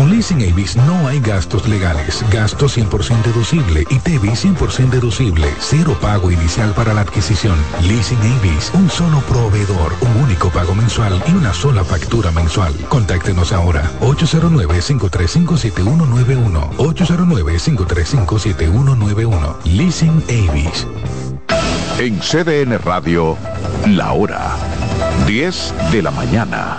Con Leasing Avis no hay gastos legales, gasto 100% deducible y TV 100% deducible, cero pago inicial para la adquisición. Leasing Avis, un solo proveedor, un único pago mensual y una sola factura mensual. Contáctenos ahora, 809-535-7191, 809-535-7191. Leasing Avis. En CDN Radio, la hora 10 de la mañana.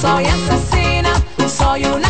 Soy asesina. Soy una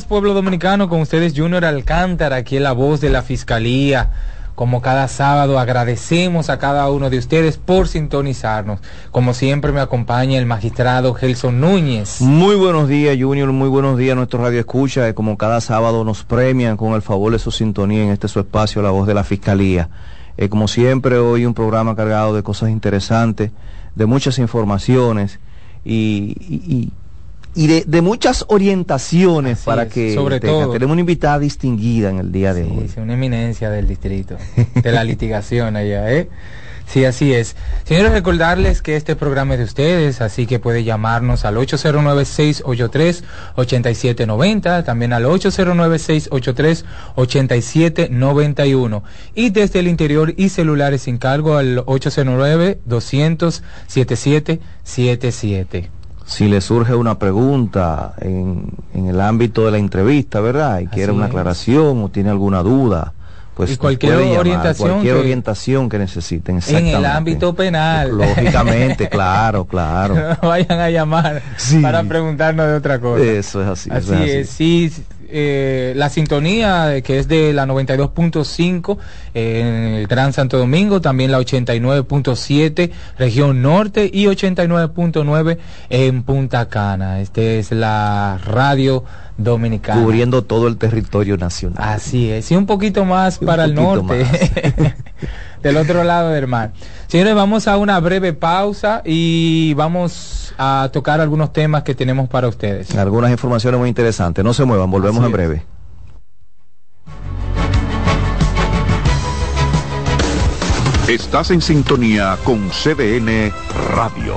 pueblo dominicano, con ustedes Junior Alcántara, aquí en la voz de la Fiscalía. Como cada sábado agradecemos a cada uno de ustedes por sintonizarnos. Como siempre me acompaña el magistrado Gelson Núñez. Muy buenos días Junior, muy buenos días a nuestro radio escucha. Como cada sábado nos premian con el favor de su sintonía en este su espacio, la voz de la Fiscalía. Eh, como siempre hoy un programa cargado de cosas interesantes, de muchas informaciones y de, de muchas orientaciones para que sobre todo tenemos una invitada distinguida en el día de hoy. Sí, una eminencia del distrito, de la litigación allá, ¿eh? Sí, así es. Señores, recordarles que este programa es de ustedes, así que puede llamarnos al 809-683-8790, también al 809-683-8791 y desde el interior y celulares sin cargo al 809-200-7777 si le surge una pregunta en, en el ámbito de la entrevista, ¿verdad? Y quiere una aclaración o tiene alguna duda, pues cualquier orientación cualquier que, orientación que necesiten en el ámbito penal. Lógicamente claro claro. Vayan a llamar para preguntarnos de otra cosa. Eso es así así es, es sí eh, la sintonía que es de la 92.5 eh, en el Gran Santo Domingo, también la 89.7 región norte y 89.9 en Punta Cana. Este es la radio dominicana. Cubriendo todo el territorio nacional. Así es, y un poquito más para el norte. del otro lado del mar. Señores, vamos a una breve pausa y vamos a tocar algunos temas que tenemos para ustedes. Algunas informaciones muy interesantes. No se muevan, volvemos en breve. Estás en sintonía con CDN Radio.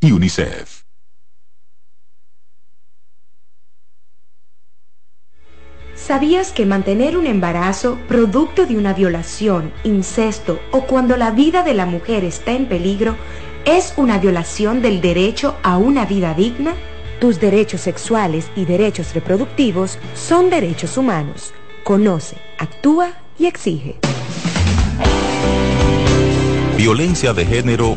y UNICEF. ¿Sabías que mantener un embarazo producto de una violación, incesto o cuando la vida de la mujer está en peligro es una violación del derecho a una vida digna? Tus derechos sexuales y derechos reproductivos son derechos humanos. Conoce, actúa y exige. Violencia de género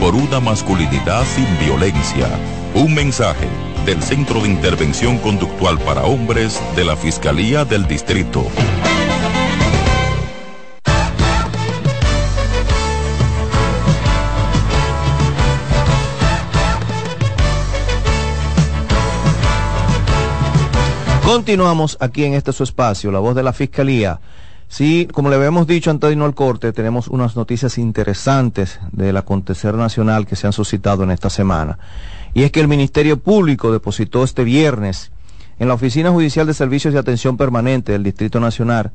por una masculinidad sin violencia. Un mensaje del Centro de Intervención Conductual para Hombres de la Fiscalía del Distrito. Continuamos aquí en este su espacio, la voz de la Fiscalía. Sí, como le habíamos dicho antes de irnos al corte, tenemos unas noticias interesantes del acontecer nacional que se han suscitado en esta semana. Y es que el Ministerio Público depositó este viernes en la Oficina Judicial de Servicios de Atención Permanente del Distrito Nacional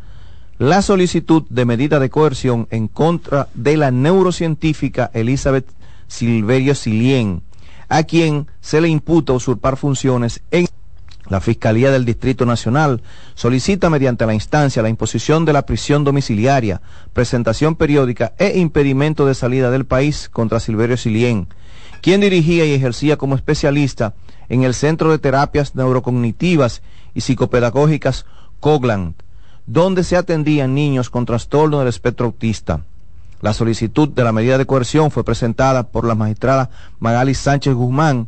la solicitud de medida de coerción en contra de la neurocientífica Elizabeth Silverio Silien, a quien se le imputa usurpar funciones en La Fiscalía del Distrito Nacional solicita mediante la instancia la imposición de la prisión domiciliaria, presentación periódica e impedimento de salida del país contra Silverio Silien, quien dirigía y ejercía como especialista en el Centro de Terapias Neurocognitivas y Psicopedagógicas Coglan, donde se atendían niños con trastorno del espectro autista. La solicitud de la medida de coerción fue presentada por la magistrada Magali Sánchez Guzmán,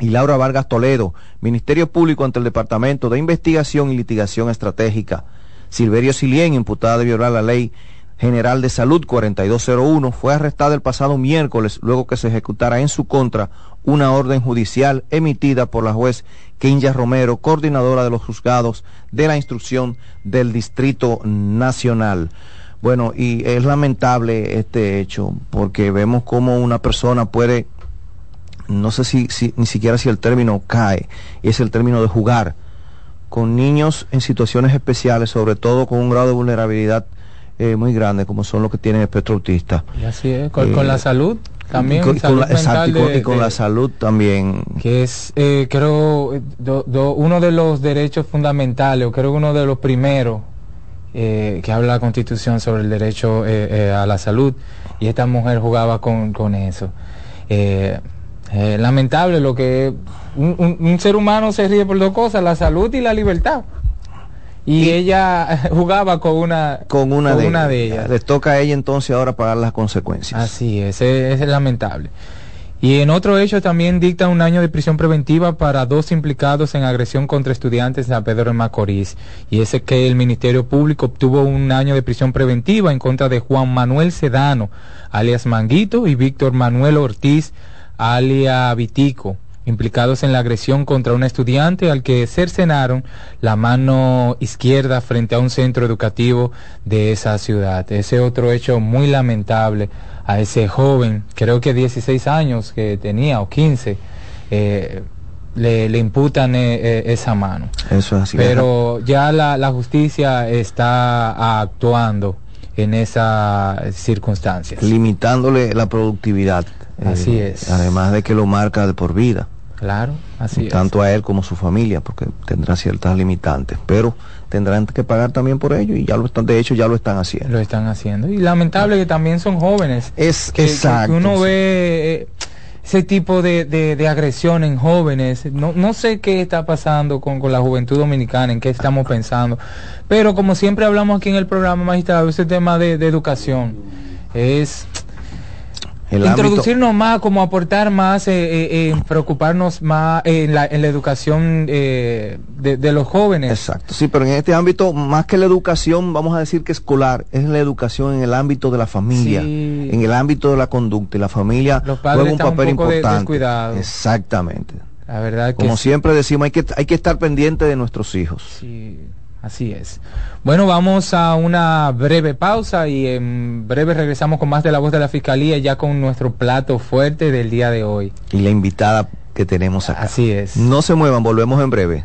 y Laura Vargas Toledo, Ministerio Público ante el Departamento de Investigación y Litigación Estratégica. Silverio Silien, imputada de violar la ley General de Salud 4201, fue arrestada el pasado miércoles luego que se ejecutara en su contra una orden judicial emitida por la juez Kenya Romero, coordinadora de los juzgados de la instrucción del Distrito Nacional. Bueno, y es lamentable este hecho porque vemos cómo una persona puede no sé si, ni siquiera si el término cae, es el término de jugar con niños en situaciones especiales, sobre todo con un grado de vulnerabilidad eh, muy grande, como son los que tienen espectro autista. Y así es, con, la eh, salud también. Con, con la, y con, la salud también. Que es, eh, creo, uno de los derechos fundamentales, o creo uno de los primeros que habla la Constitución sobre el derecho a la salud, y esta mujer jugaba con, con eso. Eh, lamentable lo que un, ser humano se ríe por dos cosas, la salud y la libertad. Y, ella jugaba con una con una, de, una de ellas. Les toca a ella entonces ahora pagar las consecuencias. Así es, es, lamentable. Y en otro hecho también dicta un año de prisión preventiva para dos implicados en agresión contra estudiantes de Pedro de Macorís. Y ese que el Ministerio Público obtuvo un año de prisión preventiva en contra de Juan Manuel Sedano, alias Manguito, y Víctor Manuel Ortiz, alia Vitico, implicados en la agresión contra un estudiante al que cercenaron la mano izquierda frente a un centro educativo de esa ciudad. Ese otro hecho muy lamentable a ese joven, creo que 16 años que tenía o 15, eh, le, imputan eh, eh, esa mano. Eso es así. Pero ya la, la justicia está actuando en esas circunstancias. Limitándole la productividad. Así eh, es. Además de que lo marca de por vida. Claro, así es. Tanto a él como a su familia, porque tendrá ciertas limitantes, pero tendrán que pagar también por ello y ya lo están, de hecho ya lo están haciendo. Lo están haciendo. Y lamentable que también son jóvenes. Es que, exacto. Que uno ve eh, ese tipo de, de, agresión en jóvenes. No, no sé qué está pasando con, con, la juventud dominicana, en qué estamos pensando. Pero como siempre hablamos aquí en el programa magistrado, ese tema de, de educación es Introducirnos más, como aportar más, eh, eh, eh preocuparnos más en la, en la educación de, los jóvenes. Exacto, sí, pero en este ámbito, más que la educación, vamos a decir que escolar, es la educación en el ámbito de la familia, en el ámbito de la conducta, y la familia juega un papel importante. Exactamente. La verdad Como siempre decimos, hay que, hay que estar pendiente de nuestros hijos. Sí. Así es. Bueno, vamos a una breve pausa y en breve regresamos con más de la voz de la Fiscalía ya con nuestro plato fuerte del día de hoy. Y la invitada que tenemos acá. Así es. No se muevan, volvemos en breve.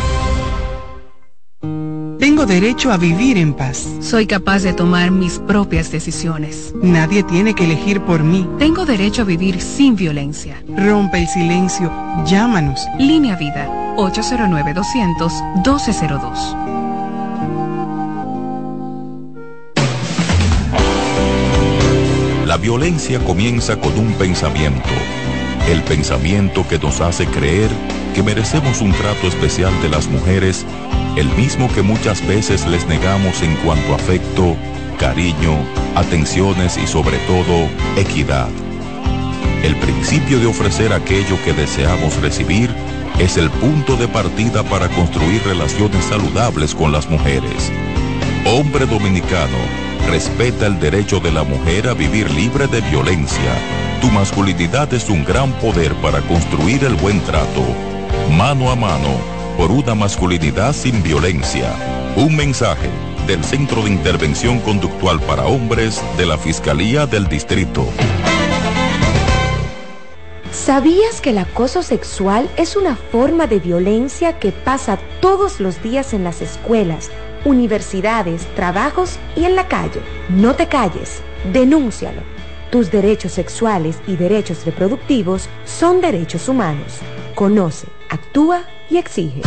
Tengo derecho a vivir en paz. Soy capaz de tomar mis propias decisiones. Nadie tiene que elegir por mí. Tengo derecho a vivir sin violencia. Rompe el silencio. Llámanos. Línea Vida 809-200-1202. La violencia comienza con un pensamiento. El pensamiento que nos hace creer que merecemos un trato especial de las mujeres el mismo que muchas veces les negamos en cuanto a afecto, cariño, atenciones y sobre todo equidad. El principio de ofrecer aquello que deseamos recibir es el punto de partida para construir relaciones saludables con las mujeres. Hombre dominicano, respeta el derecho de la mujer a vivir libre de violencia. Tu masculinidad es un gran poder para construir el buen trato. Mano a mano, por una masculinidad sin violencia. Un mensaje del Centro de Intervención Conductual para Hombres de la Fiscalía del Distrito. ¿Sabías que el acoso sexual es una forma de violencia que pasa todos los días en las escuelas, universidades, trabajos y en la calle? No te calles, denúncialo. Tus derechos sexuales y derechos reproductivos son derechos humanos. Conoce, actúa y exige.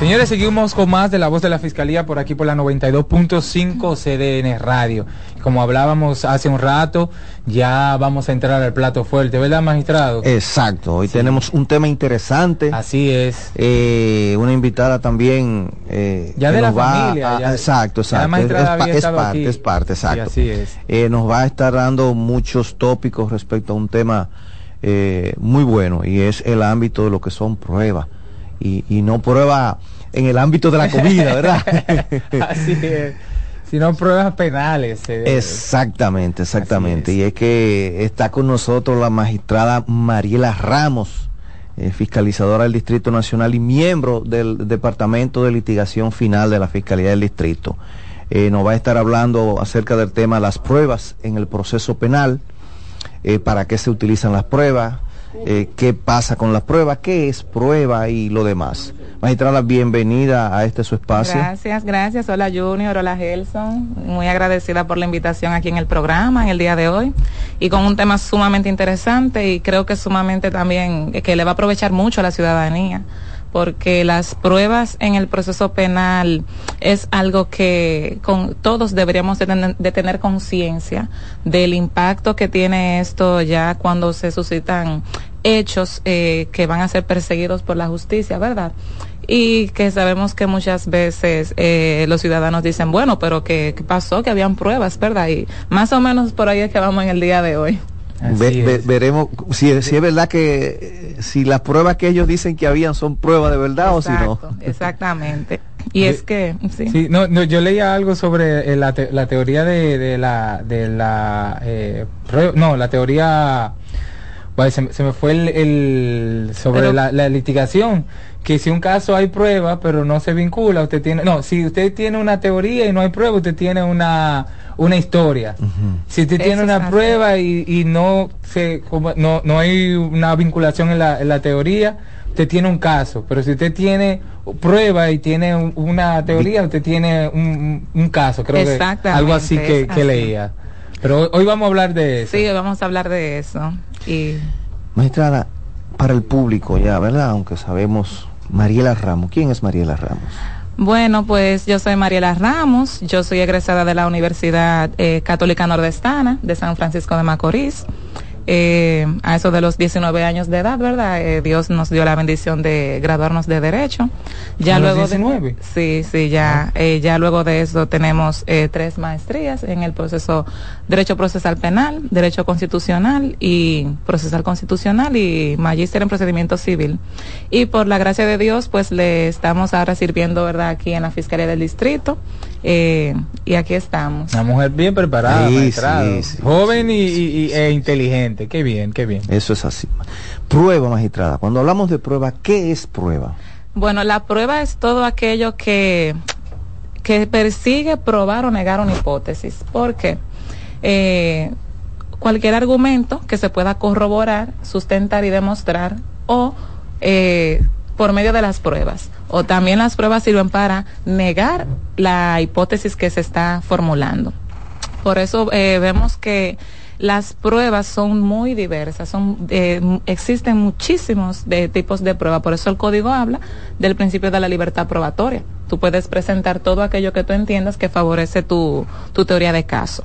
Señores, seguimos con más de la voz de la Fiscalía por aquí por la 92.5 CDN Radio. Como hablábamos hace un rato, ya vamos a entrar al plato fuerte, ¿verdad, magistrado? Exacto, hoy tenemos un tema interesante. Así es. Eh, una invitada también. Eh, ya de la familia. a- ya- exacto, ya la exacto. es, es parte, aquí. es parte, Sí, exacto. así es. Eh, nos va a estar dando muchos tópicos respecto a un tema muy bueno y es el ámbito de lo que son pruebas. Y, y no pruebas en el ámbito de la comida, ¿verdad? Así es. Si no, pruebas penales. eh. Exactamente, exactamente. Y es que está con nosotros la magistrada Mariela Ramos, eh, fiscalizadora del Distrito Nacional y miembro del Departamento de Litigación Final de la Fiscalía del Distrito. Eh, nos va a estar hablando acerca del tema las pruebas en el proceso penal, eh, para qué se utilizan las pruebas, eh, qué pasa con las pruebas, qué es prueba y lo demás. Magistrada, bienvenida a este su espacio. Gracias, gracias. Hola Junior, hola Gelson. Muy agradecida por la invitación aquí en el programa en el día de hoy y con un tema sumamente interesante y creo que sumamente también eh, que le va a aprovechar mucho a la ciudadanía porque las pruebas en el proceso penal es algo que con todos deberíamos de tener, de tener conciencia del impacto que tiene esto ya cuando se suscitan hechos eh, que van a ser perseguidos por la justicia, ¿verdad? Y que sabemos que muchas veces eh, los ciudadanos dicen, bueno, pero ¿qué, qué pasó? Que habían pruebas, ¿verdad? Y más o menos por ahí es que vamos en el día de hoy. Ve- ve- veremos si, si es verdad que eh, si las pruebas que ellos dicen que habían son pruebas de verdad o si no. Exactamente. Y es que, sí. Sí, no, no, yo leía algo sobre eh, la, te- la teoría de, de la, de la, eh, no, la teoría, se, me- se me fue el, el- sobre Pero- la, la litigación, que si un caso hay prueba, pero no se vincula, usted tiene, no, si usted tiene una teoría y no hay prueba, usted tiene una, una historia. Si usted tiene una así. prueba y, y no se, como- no, no hay una vinculación en la, en la teoría, usted tiene un caso, pero si usted tiene prueba y tiene un- una teoría, usted tiene un, un caso, creo que Exactamente, algo así que, es que así. leía. Pero hoy, hoy vamos a hablar de eso. Sí, hoy vamos a hablar de eso. Y Magistrada, para el público ya, ¿verdad? Aunque sabemos Mariela Ramos. ¿Quién es Mariela Ramos? Bueno, pues yo soy Mariela Ramos, yo soy egresada de la Universidad eh, Católica Nordestana de San Francisco de Macorís. Eh, a eso de los 19 años de edad, ¿verdad? Eh, Dios nos dio la bendición de graduarnos de Derecho. Ya ¿A los luego 19? de, Sí, sí, ya, eh, ya luego de eso tenemos eh, tres maestrías en el proceso Derecho Procesal Penal, Derecho Constitucional y Procesal Constitucional y Magíster en Procedimiento Civil. Y por la gracia de Dios, pues le estamos ahora sirviendo, ¿verdad?, aquí en la Fiscalía del Distrito. Eh, y aquí estamos. Una mujer bien preparada, Sí, maestrado. sí, sí, joven y, e inteligente. Qué bien, qué bien. Eso es así. Prueba, magistrada. Cuando hablamos de prueba, ¿qué es prueba? Bueno, la prueba es todo aquello que, que persigue probar o negar una hipótesis. ¿Por qué? Eh, cualquier argumento que se pueda corroborar, sustentar y demostrar o eh, por medio de las pruebas. O también las pruebas sirven para negar la hipótesis que se está formulando. Por eso eh, vemos que las pruebas son muy diversas, son eh, existen muchísimos de tipos de prueba, por eso el código habla del principio de la libertad probatoria. Tú puedes presentar todo aquello que tú entiendas que favorece tu, tu teoría de caso.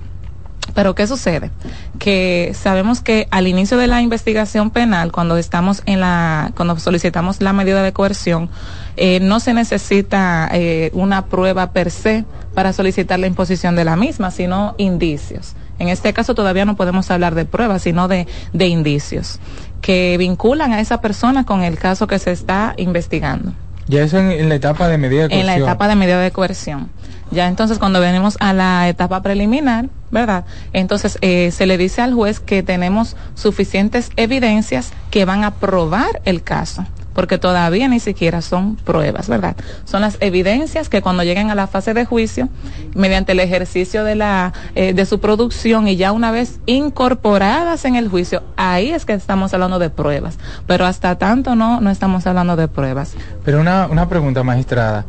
Pero ¿qué sucede? Que sabemos que al inicio de la investigación penal, cuando estamos en la, cuando solicitamos la medida de coerción, eh, no se necesita eh, una prueba per se para solicitar la imposición de la misma, sino indicios. En este caso todavía no podemos hablar de pruebas, sino de, de indicios que vinculan a esa persona con el caso que se está investigando. Ya eso en, en la etapa de medida de coerción. En la etapa de medida de coerción. Ya entonces cuando venimos a la etapa preliminar, ¿verdad? Entonces eh, se le dice al juez que tenemos suficientes evidencias que van a probar el caso porque todavía ni siquiera son pruebas, ¿verdad? Son las evidencias que cuando lleguen a la fase de juicio, mediante el ejercicio de la eh, de su producción y ya una vez incorporadas en el juicio, ahí es que estamos hablando de pruebas, pero hasta tanto no no estamos hablando de pruebas. Pero una una pregunta magistrada,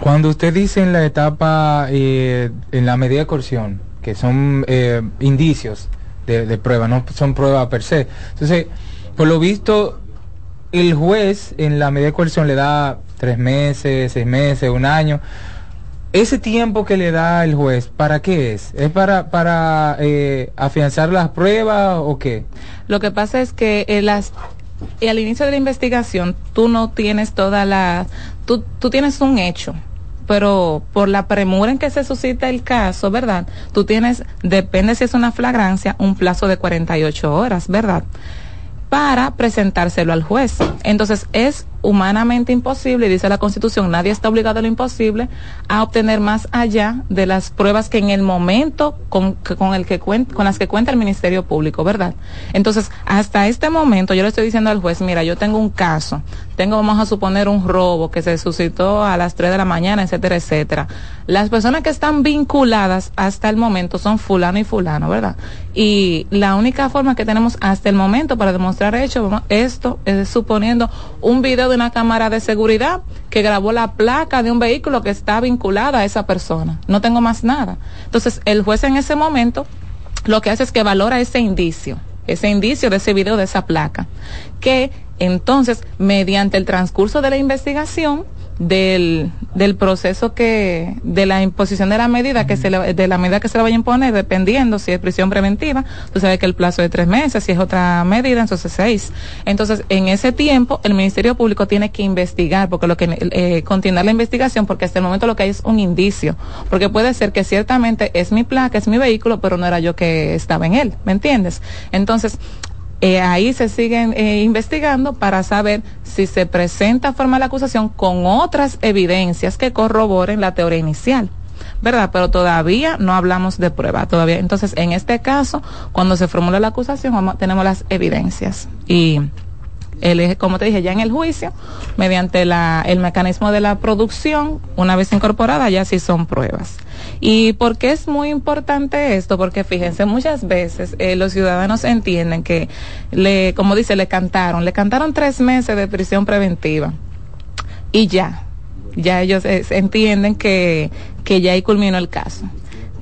cuando usted dice en la etapa eh, en la medida de coerción que son eh, indicios de, prueba, no son pruebas per se. Entonces, por lo visto, el juez en la medida de coerción le da tres meses, seis meses, un año. Ese tiempo que le da el juez, ¿para qué es? ¿Es para, para eh, afianzar las pruebas o qué? Lo que pasa es que eh, al inicio de la investigación tú no tienes toda la tú, tienes un hecho pero por la premura en que se suscita el caso, ¿verdad? Tú tienes, depende si es una flagrancia, un plazo de 48 horas, ¿verdad? Para presentárselo al juez. Entonces es humanamente imposible, dice la Constitución, nadie está obligado a lo imposible a obtener más allá de las pruebas que en el momento con, con el que con las que cuenta el Ministerio Público, ¿verdad? Entonces, hasta este momento yo le estoy diciendo al juez, mira, yo tengo un caso, tengo, vamos a suponer, un robo que se suscitó a las 3 de la mañana, etcétera, etcétera. Las personas que están vinculadas hasta el momento son fulano y fulano, ¿verdad? Y la única forma que tenemos hasta el momento para demostrar hecho, esto es suponiendo un video de una cámara de seguridad que grabó la placa de un vehículo que está vinculada a esa persona. No tengo más nada. Entonces, el juez en ese momento lo que hace es que valora ese indicio, ese indicio de ese video, de esa placa, que entonces, mediante el transcurso de la investigación, del, del proceso que, de la imposición de la medida que se le, de la medida que se le vaya a imponer, dependiendo si es prisión preventiva, tú sabes que el plazo de tres meses, si es otra medida, entonces seis. Entonces, en ese tiempo, el Ministerio Público tiene que investigar, porque lo que, eh, continuar la investigación, porque hasta el momento lo que hay es un indicio, porque puede ser que ciertamente es mi placa, es mi vehículo, pero no era yo que estaba en él, ¿me entiendes? Entonces, eh, ahí se siguen eh, investigando para saber si se presenta forma la acusación con otras evidencias que corroboren la teoría inicial. ¿verdad? Pero todavía no hablamos de prueba, todavía. Entonces, en este caso, cuando se formula la acusación, tenemos las evidencias. Y el, como te dije, ya en el juicio, mediante la, el mecanismo de la producción, una vez incorporada, ya sí son pruebas. ¿Y por qué es muy importante esto? Porque fíjense, muchas veces eh, los ciudadanos entienden que, le, como dice, le cantaron, le cantaron tres meses de prisión preventiva y ya, ya ellos eh, entienden que, que ya ahí culminó el caso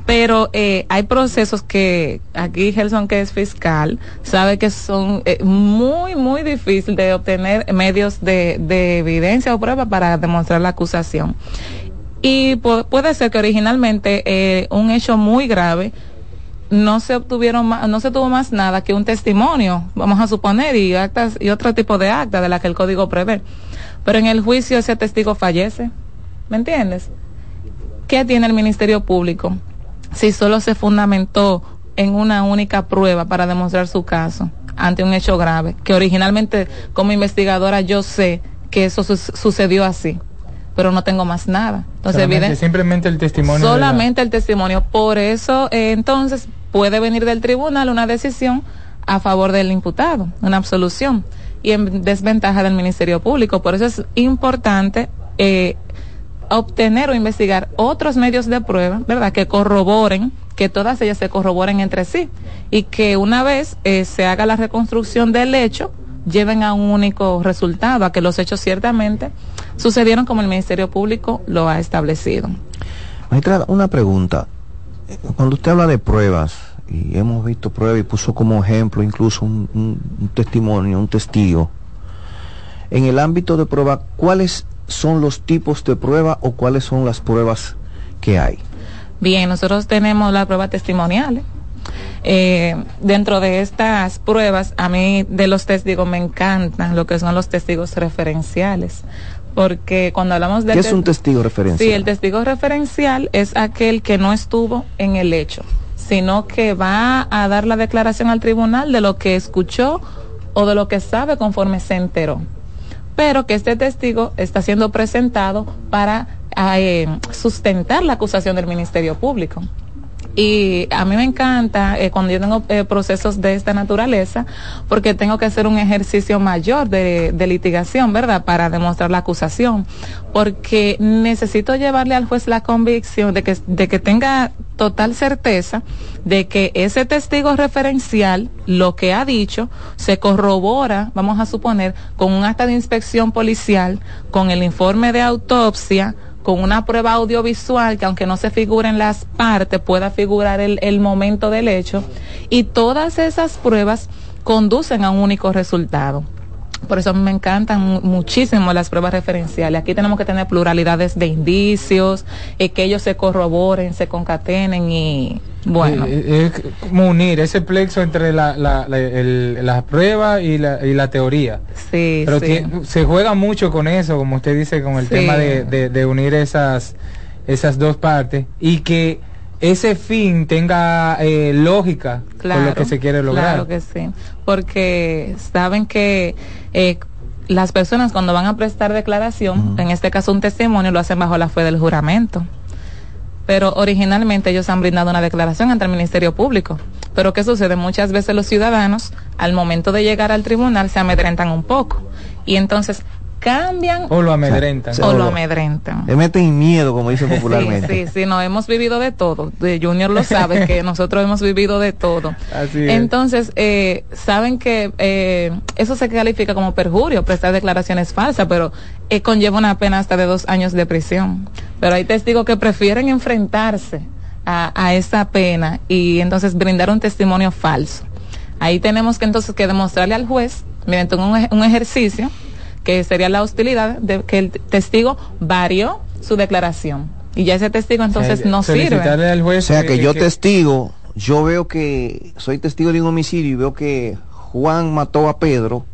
pero eh, hay procesos que aquí Gelson que es fiscal sabe que son eh, muy muy difícil de obtener medios de, de evidencia o prueba para demostrar la acusación y puede ser que originalmente eh, un hecho muy grave no se obtuvieron no se tuvo más nada que un testimonio vamos a suponer y actas y otro tipo de acta de la que el código prevé pero en el juicio ese testigo fallece ¿me entiendes? ¿qué tiene el Ministerio Público? Si solo se fundamentó en una única prueba para demostrar su caso ante un hecho grave, que originalmente como investigadora yo sé que eso sucedió así, pero no tengo más nada. Entonces, solamente, simplemente el testimonio. Solamente el testimonio. Por eso, eh, entonces, puede venir del tribunal una decisión a favor del imputado, una absolución, y en desventaja del Ministerio Público. Por eso es importante eh, obtener o investigar otros medios de prueba, ¿verdad? Que corroboren, que todas ellas se corroboren entre sí y que una vez eh, se haga la reconstrucción del hecho, lleven a un único resultado, a que los hechos ciertamente sucedieron como el Ministerio Público lo ha establecido. Maestra, una pregunta. Cuando usted habla de pruebas, y hemos visto pruebas y puso como ejemplo incluso un, un testimonio, un testigo, en el ámbito de prueba, ¿cuáles son los tipos de prueba o cuáles son las pruebas que hay? Bien, nosotros tenemos las pruebas testimoniales. Eh, dentro de estas pruebas, a mí de los testigos me encantan lo que son los testigos referenciales. Porque cuando hablamos de... ¿Qué es un testigo referencial? Sí, el testigo referencial es aquel que no estuvo en el hecho, sino que va a dar la declaración al tribunal de lo que escuchó o de lo que sabe conforme se enteró. Pero que este testigo está siendo presentado para eh, sustentar la acusación del Ministerio Público. Y a mí me encanta eh, cuando yo tengo eh, procesos de esta naturaleza, porque tengo que hacer un ejercicio mayor de, de, litigación, ¿verdad? Para demostrar la acusación. Porque necesito llevarle al juez la convicción de que, de que tenga total certeza de que ese testigo referencial, lo que ha dicho, se corrobora, vamos a suponer, con un acta de inspección policial, con el informe de autopsia, con una prueba audiovisual que aunque no se figuren las partes, pueda figurar el, el momento del hecho. Y todas esas pruebas conducen a un único resultado. Por eso me encantan muchísimo las pruebas referenciales. Aquí tenemos que tener pluralidades de indicios, eh, que ellos se corroboren, se concatenen y bueno. Eh, es como unir ese plexo entre la, la, la, el, la prueba y la, y la teoría. Sí, Pero sí. que, se juega mucho con eso, como usted dice, con el Sí. tema de, de, de unir esas, esas dos partes y que ese fin tenga eh, lógica con lo que se quiere lograr. Claro que sí, porque saben que eh, las personas cuando van a prestar declaración, en este caso un testimonio, lo hacen bajo la fe del juramento. Pero originalmente ellos han brindado una declaración ante el Ministerio Público. Pero ¿qué sucede? Muchas veces los ciudadanos, al momento de llegar al tribunal, se amedrentan un poco. Y entonces cambian O lo amedrentan. o lo amedrentan. Le meten miedo, como dicen popularmente. Sí, sí, sí, no, hemos vivido de todo. De Junior lo sabe, que nosotros hemos vivido de todo. Así es. Entonces, eh, saben que eh, eso se califica como perjurio, prestar declaraciones falsas, pero eh, conlleva una pena hasta de dos años de prisión. Pero hay testigos que prefieren enfrentarse a, a esa pena y entonces brindar un testimonio falso. Ahí tenemos que entonces que demostrarle al juez, mediante un, ej- un ejercicio, que sería la hostilidad de que el testigo varió su declaración. Y ya ese testigo entonces no sirve. al juez O sea que yo que- testigo, yo veo que soy testigo de un homicidio y veo que Juan mató a Pedro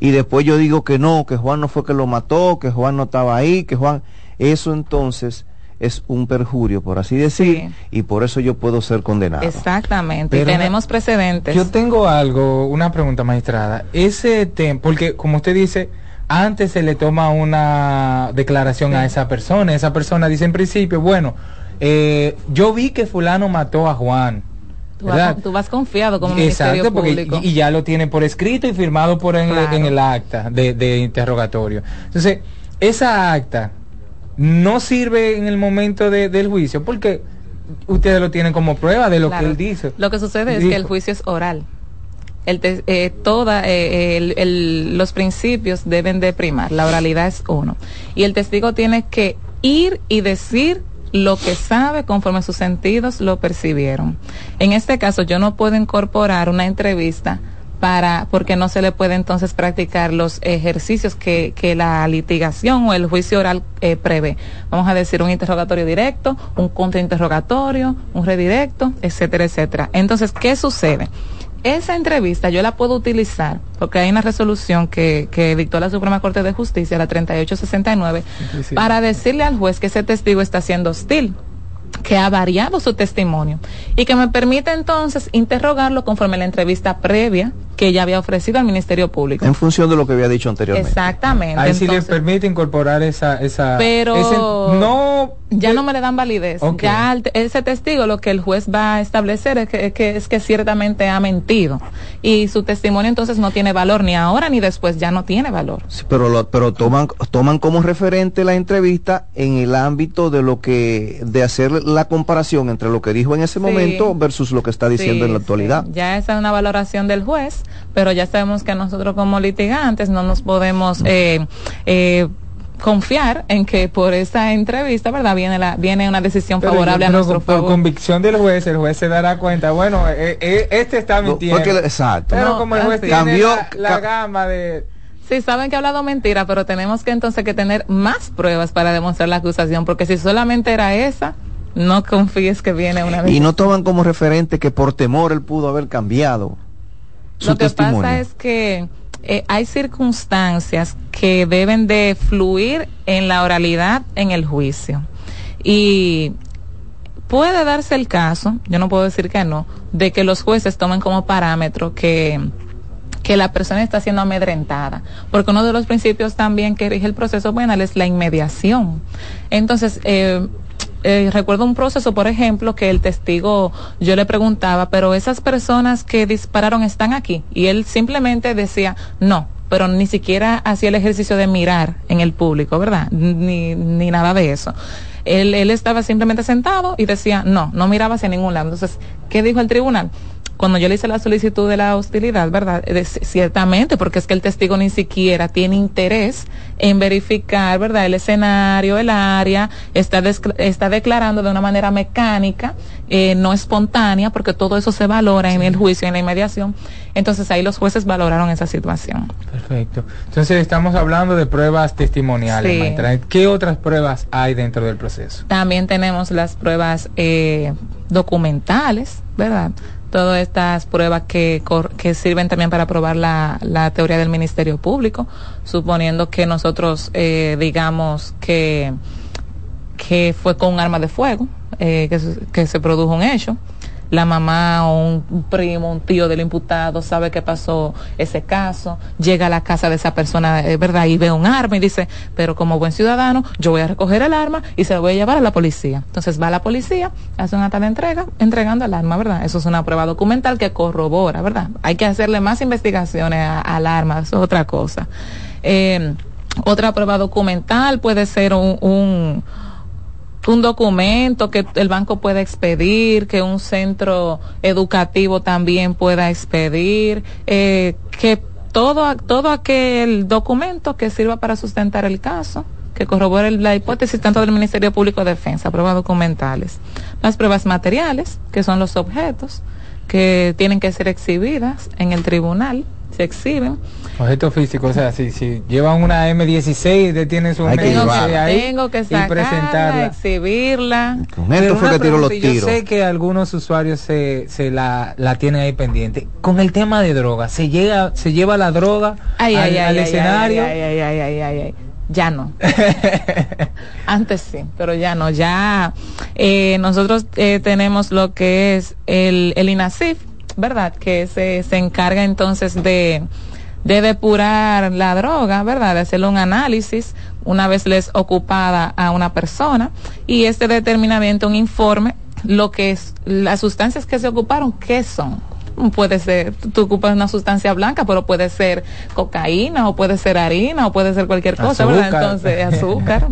y después yo digo que no, que Juan no fue que lo mató, que Juan no estaba ahí, que Juan, eso entonces es un perjurio, por así decir, y por eso yo puedo ser condenado. Exactamente. y tenemos precedentes. Yo tengo algo, una pregunta magistrada. Ese tema, porque como usted dice, antes se le toma una declaración a esa persona, esa persona dice en principio, bueno, eh, yo vi que fulano mató a Juan. Tú vas, tú vas confiado como Ministerio Exacto, porque Público. y, y ya lo tiene por escrito y firmado por en, Claro. en el acta de, de interrogatorio. Entonces, esa acta no sirve en el momento de- del juicio porque ustedes lo tienen como prueba de lo Claro. que él dice. Lo que sucede es Dijo. que el juicio es oral. El te- eh, toda, eh, el- los principios deben de primar. La oralidad es uno. Y el testigo tiene que ir y decir lo que sabe conforme sus sentidos lo percibieron. En este caso, yo no puedo incorporar una entrevista para porque no se le puede entonces practicar los ejercicios que, que la litigación o el juicio oral eh, prevé. Vamos a decir un interrogatorio directo, un contrainterrogatorio, un redirecto, etcétera, etcétera. Entonces, ¿qué sucede? Esa entrevista yo la puedo utilizar porque hay una resolución que, que dictó la Suprema Corte de Justicia, la 3869, Sí, sí. para decirle al juez que ese testigo está siendo hostil que ha variado su testimonio y que me permite entonces interrogarlo conforme a la entrevista previa que ya había ofrecido al Ministerio Público. En función de lo que había dicho anteriormente. Exactamente. Ahí sí le Entonces, permite incorporar esa, esa pero ese- no ya no me le dan validez. Ya al- ese testigo lo que el juez va a establecer es que, es que es que ciertamente ha mentido y su testimonio entonces no tiene valor ni ahora ni después ya no tiene valor. Sí, pero lo- pero toman toman como referente la entrevista en el ámbito de lo que de hacer la comparación entre lo que dijo en ese Sí. momento versus lo que está diciendo Sí, en la actualidad. sí. Ya esa es una valoración del juez, pero ya sabemos que nosotros como litigantes no nos podemos eh, eh, confiar en que por esa entrevista, ¿verdad? Viene la viene una decisión Pero favorable yo a nuestro por favor. convicción del juez, el juez se dará cuenta, bueno, eh, eh, este está mintiendo. porque- exacto. Pero No, como el juez así. tiene Cambió- la, la ca- gama de... Sí, saben que ha hablado mentira, pero tenemos que entonces que tener más pruebas para demostrar la acusación, porque si solamente era esa, no confíes que viene una Y no toman como referente que por temor él pudo haber cambiado su Lo que testimonio. pasa es que eh, hay circunstancias que deben de fluir en la oralidad en el juicio. Y puede darse el caso, yo no puedo decir que no, de que los jueces tomen como parámetro que, que la persona está siendo amedrentada, porque uno de los principios también que rige el proceso penal es la inmediación. Entonces, eh, eh, recuerdo un proceso, por ejemplo, que el testigo, yo le preguntaba, pero esas personas que dispararon están aquí. Y él simplemente decía, no, pero ni siquiera hacía el ejercicio de mirar en el público, ¿verdad? Ni, ni nada de eso. Él, él estaba simplemente sentado y decía, no, no miraba hacia ningún lado. Entonces, ¿qué dijo el tribunal? Cuando yo le hice la solicitud de la hostilidad, ¿verdad? ciertamente, porque es que el testigo ni siquiera tiene interés en verificar, ¿verdad? El escenario, el área, está, está declarando de una manera mecánica, eh, no espontánea, porque todo eso se valora en el juicio, en la inmediación. Entonces ahí los jueces valoraron esa situación. Perfecto. Entonces estamos hablando de pruebas testimoniales. ¿Qué otras pruebas hay dentro del proceso? También tenemos las pruebas eh, documentales, ¿verdad? Todas estas pruebas que, que sirven también para probar la, la teoría del Ministerio Público, suponiendo que nosotros eh, digamos que, que fue con un arma de fuego, eh, que, que se produjo un hecho la mamá o un, primo, un tío del imputado sabe que pasó ese caso, llega a la casa de esa persona, es verdad, y ve un arma y dice, pero como buen ciudadano, yo voy a recoger el arma y se lo voy a llevar a la policía. Entonces va a la policía, hace una tal entrega, entregando el arma, ¿verdad? Eso es una prueba documental que corrobora, ¿verdad? Hay que hacerle más investigaciones al arma, eso es otra cosa. Eh, otra prueba documental puede ser un documento que el banco pueda expedir, que un centro educativo también pueda expedir, eh, que todo, todo aquel documento que sirva para sustentar el caso, que corrobore la hipótesis tanto del Ministerio Público de Defensa, pruebas documentales, las pruebas materiales, que son los objetos, que tienen que ser exhibidas en el tribunal, se exhiben. Objetos físicos, o sea, si, si llevan una M16, tienen su Hay tengo, que, ahí tengo que sacarla, y presentarla. exhibirla. Con esto fue que tiró los tiros. Yo sé que algunos usuarios se, se la, la tienen ahí pendiente. Con el tema de droga, ¿se, llega, se lleva la droga al, al escenario? Ay, ay, ay, ay, ay, ay ya no. Antes sí, pero ya no. Ya eh, nosotros eh, tenemos lo que es el, el INASIF, ¿verdad? Que se, se encarga entonces de, de depurar la droga, ¿verdad? De hacerle un análisis una vez les ocupada a una persona y este determina un informe lo que es las sustancias que se ocuparon, ¿qué son? Puede ser, tú ocupas una sustancia blanca, pero puede ser cocaína o puede ser harina o puede ser cualquier cosa, ¿verdad? Entonces, azúcar.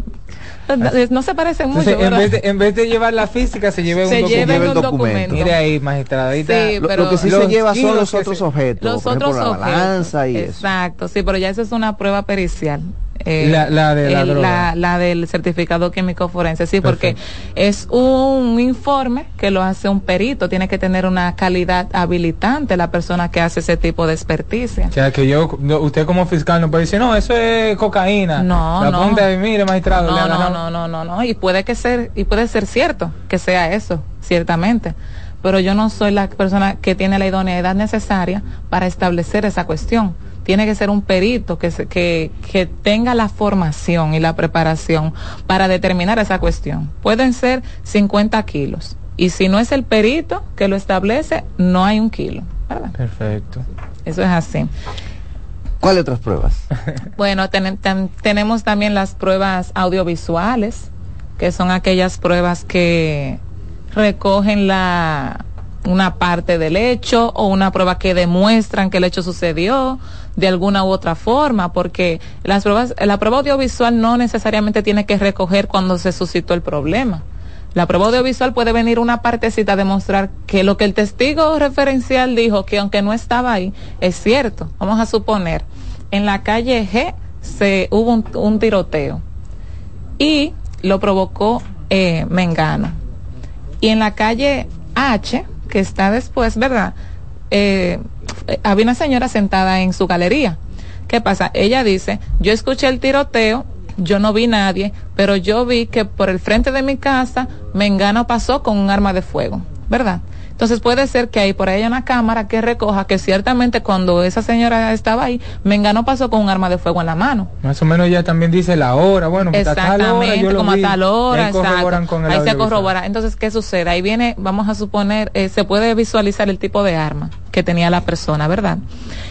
No se parecen mucho. en, vez de, en vez de llevar la física, se lleva un, documento. Mire ahí, magistrada. Sí, lo, que sí se lleva son los otros objetos. Los otros la balanza y Exacto, sí, pero ya eso es una prueba pericial. Eh, la, de la, la, del certificado químico forense, sí, porque es un informe que lo hace un perito, tiene que tener una calidad habilitante la persona que hace ese tipo de experticia. O sea, que yo, usted como fiscal no puede decir, no, eso es cocaína. No, la no. mire, magistrado. No, no, no, no, no, no, y puede que ser, y puede ser cierto que sea eso, ciertamente pero yo no soy la persona que tiene la idoneidad necesaria para establecer esa cuestión tiene que ser un perito que, que, que tenga la formación y la preparación para determinar esa cuestión. Pueden ser 50 kilos. Y si no es el perito que lo establece, no hay un kilo. Perfecto. Eso es así. ¿Cuáles otras pruebas? bueno, tenemos también las pruebas audiovisuales, que son aquellas pruebas que recogen la una parte del hecho o una prueba que demuestran que el hecho sucedió de alguna u otra forma, porque las pruebas, la prueba audiovisual no necesariamente tiene que recoger cuando se suscitó el problema. La prueba audiovisual puede venir una partecita a demostrar que lo que el testigo referencial dijo, que aunque no estaba ahí, es cierto. Vamos a suponer, en la calle G se hubo un, tiroteo y lo provocó eh, Mengano. Y en la calle H, que está después, ¿verdad? Eh, había una señora sentada en su galería. ¿Qué pasa? Ella dice, yo escuché el tiroteo, yo no vi nadie, pero yo vi que por el frente de mi casa Mengano pasó con un arma de fuego, ¿verdad? Entonces puede ser que ahí por ahí haya una cámara que recoja que ciertamente cuando esa señora estaba ahí, Mengano pasó con un arma de fuego en la mano. Más o menos ella también dice la hora, bueno, a tal hora, Exactamente, yo lo como a tal hora, ahí con el Ahí se corrobora. Entonces, ¿qué sucede? Ahí viene, vamos a suponer, eh, se puede visualizar el tipo de arma que tenía la persona, ¿verdad?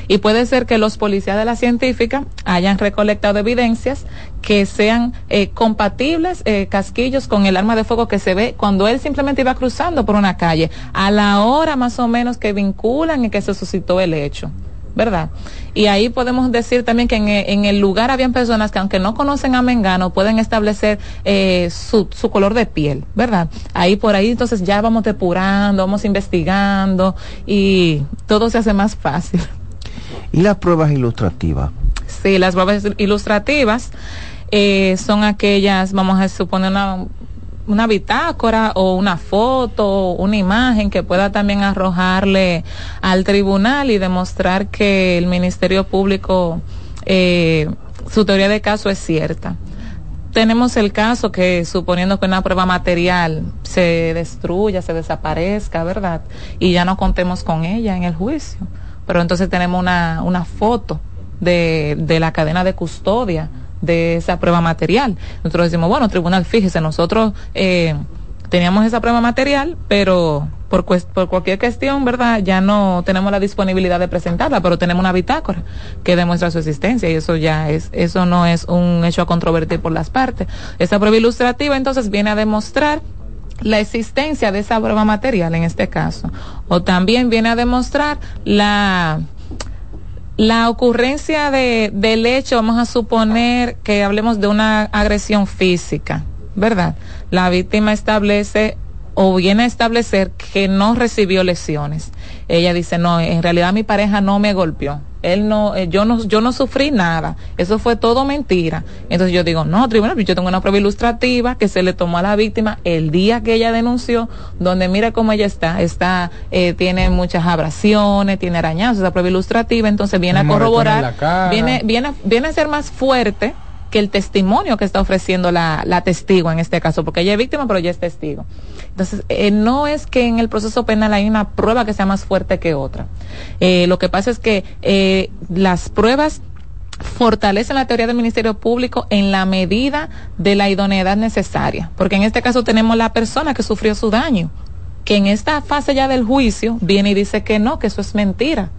Y puede ser que los policías de la científica hayan recolectado evidencias que sean eh, compatibles, eh, casquillos, con el arma de fuego que se ve cuando él simplemente iba cruzando por una calle, a la hora más o menos que vinculan y que se suscitó el hecho. ¿verdad? Y ahí podemos decir también que en, e- en el lugar habían personas que aunque no conocen a Mengano pueden establecer eh, su, su color de piel, ¿verdad? Ahí por ahí entonces ya vamos depurando, vamos investigando y todo se hace más fácil. Y las pruebas ilustrativas. Sí, las pruebas ilustrativas eh, son aquellas, vamos a suponer una, una bitácora o una foto, una imagen que pueda también arrojarle al tribunal y demostrar que el Ministerio Público, eh, su teoría de caso es cierta. Tenemos el caso que suponiendo que una prueba material se destruya, se desaparezca, ¿verdad? Y ya no contemos con ella en el juicio. Pero entonces tenemos una, una foto de, de la cadena de custodia de esa prueba material. Nosotros decimos, bueno, tribunal, fíjese, nosotros eh, teníamos esa prueba material, pero por, por cualquier cuestión, ¿verdad? Ya no tenemos la disponibilidad de presentarla, pero tenemos una bitácora que demuestra su existencia y eso ya es, eso no es un hecho a controvertir por las partes. Esa prueba ilustrativa entonces viene a demostrar la existencia de esa prueba material en este caso. O también viene a demostrar la, la ocurrencia de, del hecho, vamos a suponer que hablemos de una agresión física, ¿verdad? La víctima establece o viene a establecer que no recibió lesiones. Ella dice, no, en realidad mi pareja no me golpeó. Él no, eh, yo no, yo no sufrí nada. Eso fue todo mentira. Entonces yo digo, no, tribunal, yo tengo una prueba ilustrativa que se le tomó a la víctima el día que ella denunció, donde mira cómo ella está, está, eh, tiene muchas abrasiones, tiene arañazos, esa prueba ilustrativa, entonces viene a corroborar, viene, viene, viene a ser más fuerte que el testimonio que está ofreciendo la, la testigo en este caso, porque ella es víctima, pero ella es testigo. Entonces, eh, no es que en el proceso penal hay una prueba que sea más fuerte que otra. Eh, lo que pasa es que eh, las pruebas fortalecen la teoría del Ministerio Público en la medida de la idoneidad necesaria, porque en este caso tenemos la persona que sufrió su daño, que en esta fase ya del juicio viene y dice que no, que eso es mentira.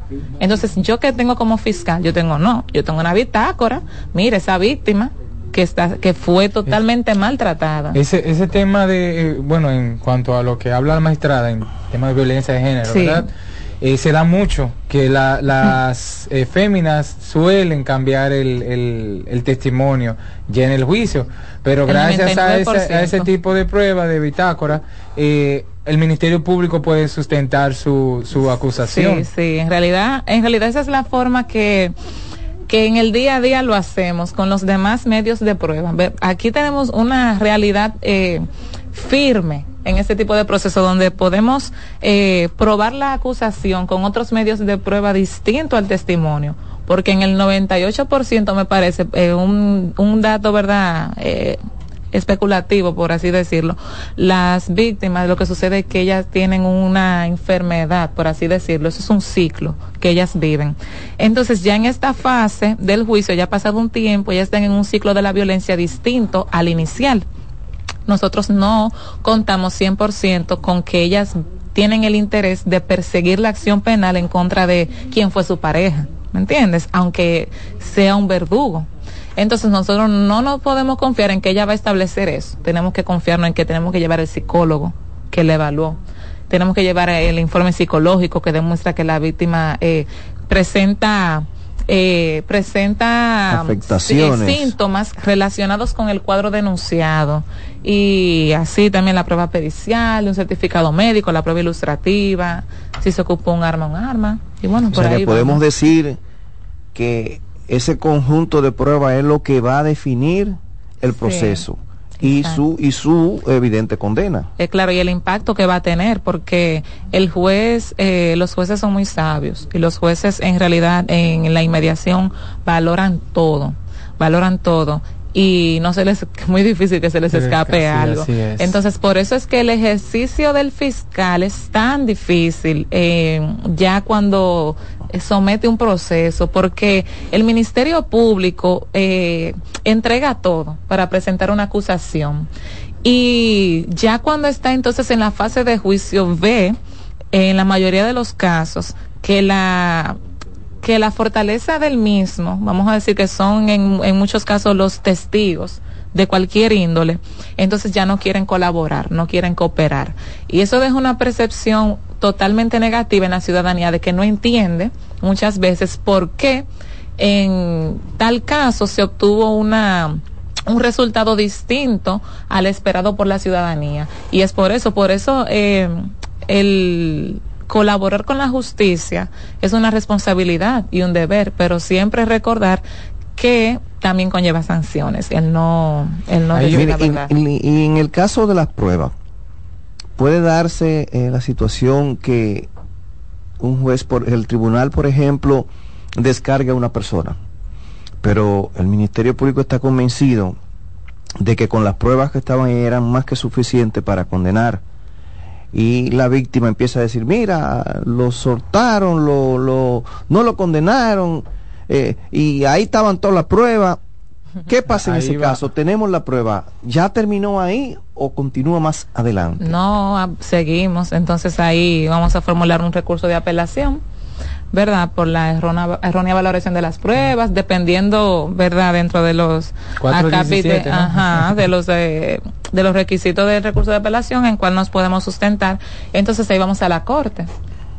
Entonces, yo que tengo como fiscal, yo tengo no, yo tengo una bitácora, mire esa víctima que está que fue totalmente maltratada. Ese, ese tema de, eh, bueno, en cuanto a lo que habla la magistrada en tema de violencia de género, Sí. ¿verdad? Eh, se da mucho que la- las eh, féminas suelen cambiar el, el- el testimonio ya en el juicio, pero El gracias a ese, a 99%. ese tipo de prueba de bitácora, eh, el Ministerio Público puede sustentar su, su acusación. Sí, sí, en realidad, en realidad esa es la forma que que en el día a día lo hacemos con los demás medios de prueba. Aquí tenemos una realidad eh, firme en este tipo de proceso donde podemos eh, probar la acusación con otros medios de prueba distintos al testimonio. Porque en el 98% me parece eh, un, un dato, ¿verdad? Especulativo, por así decirlo. Las víctimas, lo que sucede es que ellas tienen una enfermedad, por así decirlo. Eso es un ciclo que ellas viven. Entonces, ya en esta fase del juicio, ya ha pasado un tiempo, ya están en un ciclo de la violencia distinto al inicial. Nosotros no contamos 100% con que ellas tienen el interés de perseguir la acción penal en contra de quien fue su pareja, ¿me entiendes? Aunque sea un verdugo. Entonces nosotros no nos podemos confiar en que ella va a establecer eso. Tenemos que confiarnos en que tenemos que llevar el psicólogo que le evaluó. Tenemos que llevar el informe psicológico que demuestra que la víctima eh, presenta eh, presenta Afectaciones. sí, síntomas relacionados con el cuadro denunciado y así también la prueba pericial, un certificado médico, la prueba ilustrativa, si se ocupó un arma, un arma y bueno O por sea ahí que podemos decir que ese conjunto de pruebas es lo que va a definir el proceso y su y su evidente condena. Eh, claro, y el impacto que va a tener, porque el juez, eh, los jueces son muy sabios y los jueces en realidad en la inmediación valoran todo, valoran todo y no se les es muy difícil que se les escape sí, algo. es. Entonces, por eso es que el ejercicio del fiscal es tan difícil eh, ya cuando somete un proceso, porque el Ministerio Público eh, entrega todo para presentar una acusación. Y ya cuando está entonces en la fase de juicio, ve en la mayoría de los casos que la que la fortaleza del mismo, vamos a decir que son en, en muchos casos los testigos de cualquier índole, entonces ya no quieren colaborar, no quieren cooperar. Y eso deja una percepción totalmente negativa en la ciudadanía de que no entiende muchas veces por qué en tal caso se obtuvo una un resultado distinto al esperado por la ciudadanía. Y es por eso, por eso eh, el colaborar con la justicia es una responsabilidad y un deber, pero siempre recordar que también conlleva sanciones, el no, el no mire, la y en el caso de las pruebas, puede darse eh, la situación que un juez, por el tribunal, por ejemplo, descargue a una persona, pero el Ministerio Público está convencido de que con las pruebas que estaban ahí eran más que suficientes para condenar. Y la víctima empieza a decir, mira, lo soltaron, lo, lo, no lo condenaron, eh, y ahí estaban todas las pruebas. ¿Qué pasa en Ahí ese va. caso? Tenemos la prueba. ¿Ya terminó ahí o continúa más adelante? No, ah, seguimos. Entonces ahí vamos a formular un recurso de apelación, ¿verdad? Por la errónea, errónea valoración de las pruebas, dependiendo, ¿verdad? Dentro de los 417, ¿no? ajá, de los de, de los requisitos del recurso de apelación en cual nos podemos sustentar. Entonces ahí vamos a la corte.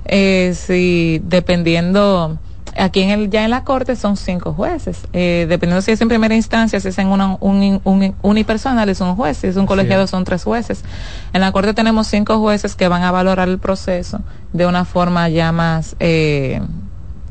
Eh, si dependiendo aquí en el ya en la corte son cinco jueces. Eh, dependiendo si es en primera instancia si es en una, un, un unipersonal es un juez. Si es un colegiado son tres jueces. En la corte tenemos cinco jueces que van a valorar el proceso de una forma ya más eh,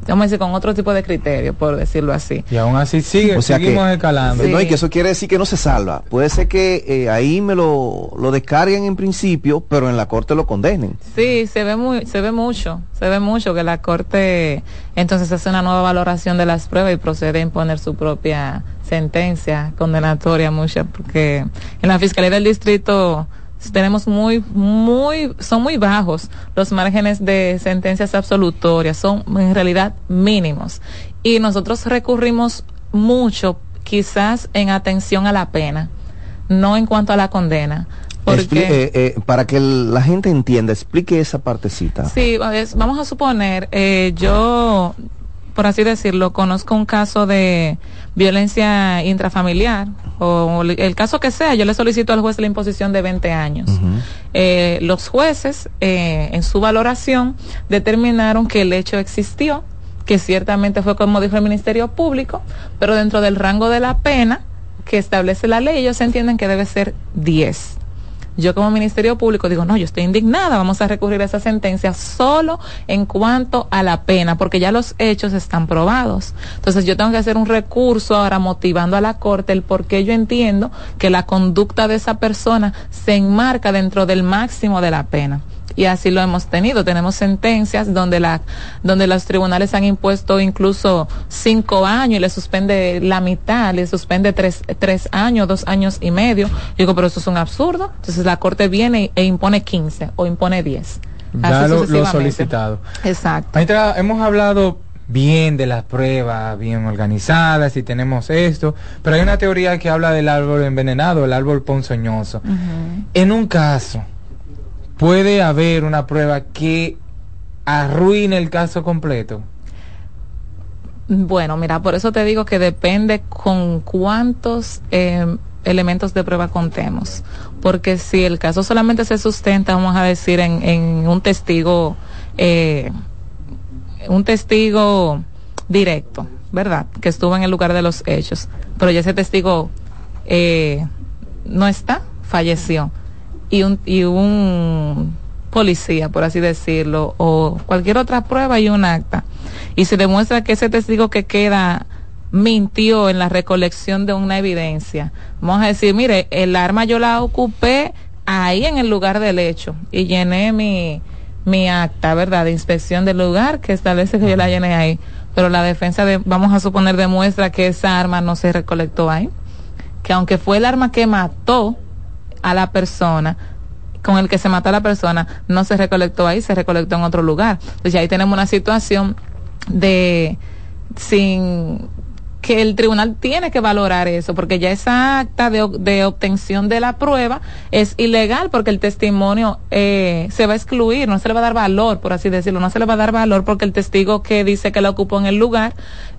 vamos a decir con otro tipo de criterio por decirlo así Y aún así sigue, O sea seguimos que- escalando. No, y que eso quiere decir que no se salva. Puede ser que eh, ahí me lo, lo descarguen en principio, pero en la corte lo condenen. Sí, se ve muy, se ve mucho, se ve mucho que la corte entonces hace una nueva valoración de las pruebas y procede a imponer su propia sentencia condenatoria mucha, porque en la fiscalía del distrito tenemos muy, muy, son muy bajos los márgenes de sentencias absolutorias, son en realidad mínimos. Y nosotros recurrimos mucho, quizás en atención a la pena, no en cuanto a la condena. Expli- Porque eh, eh, para que la gente entienda, explique esa partecita. Sí, vamos a suponer, eh, yo, por así decirlo, conozco un caso de violencia intrafamiliar o el- caso que sea, yo le solicito al juez la imposición de 20 años. Eh, los jueces, eh, en su valoración, determinaron que el hecho existió, que ciertamente fue como dijo el Ministerio Público, pero dentro del rango de la pena que establece la ley, ellos entienden que debe ser 10. Yo como Ministerio Público digo, no, yo estoy indignada, vamos a recurrir a esa sentencia solo en cuanto a la pena, porque ya los hechos están probados. Entonces yo tengo que hacer un recurso ahora motivando a la Corte el por qué yo entiendo que la conducta de esa persona se enmarca dentro del máximo de la pena. Y así lo hemos tenido. Tenemos sentencias donde la, donde los tribunales han impuesto incluso cinco años y le suspende la mitad, le suspende tres, tres años, dos años y medio. Yo digo, pero eso es un absurdo. Entonces la corte viene e impone 15 o impone 10. Ya lo, lo solicitado. Exacto. Maestra, hemos hablado bien de las pruebas, bien organizadas y tenemos esto, pero hay una teoría que habla del árbol envenenado, el árbol ponzoñoso. En un caso, puede haber una prueba que arruine el caso completo. Bueno, mira, por eso te digo que depende con cuántos eh, elementos de prueba contemos. Porque si el caso solamente se sustenta, vamos a decir, en, en un testigo, eh, un testigo directo, ¿verdad? Que estuvo en el lugar de los hechos. Pero ya ese testigo eh, no está, falleció. Y un, y un policía, por así decirlo, o cualquier otra prueba y un acta. Y se demuestra que ese testigo que queda mintió en la recolección de una evidencia. Vamos a decir, mire, el arma yo la ocupé ahí en el lugar del hecho y llené mi, mi acta, ¿verdad? De inspección del lugar que establece que yo la llené ahí. Pero la defensa, de, vamos a suponer, demuestra que esa arma no se recolectó ahí que aunque fue el arma que mató a la persona, con el que se mató a la persona, no se recolectó ahí, se recolectó en otro lugar. Entonces ahí tenemos una situación de sin que el tribunal tiene que valorar eso, porque ya esa acta de, obtención de la prueba es ilegal porque el testimonio eh, se va a excluir, no se le va a dar valor, por así decirlo, no se le va a dar valor porque el testigo que dice que la ocupó en el lugar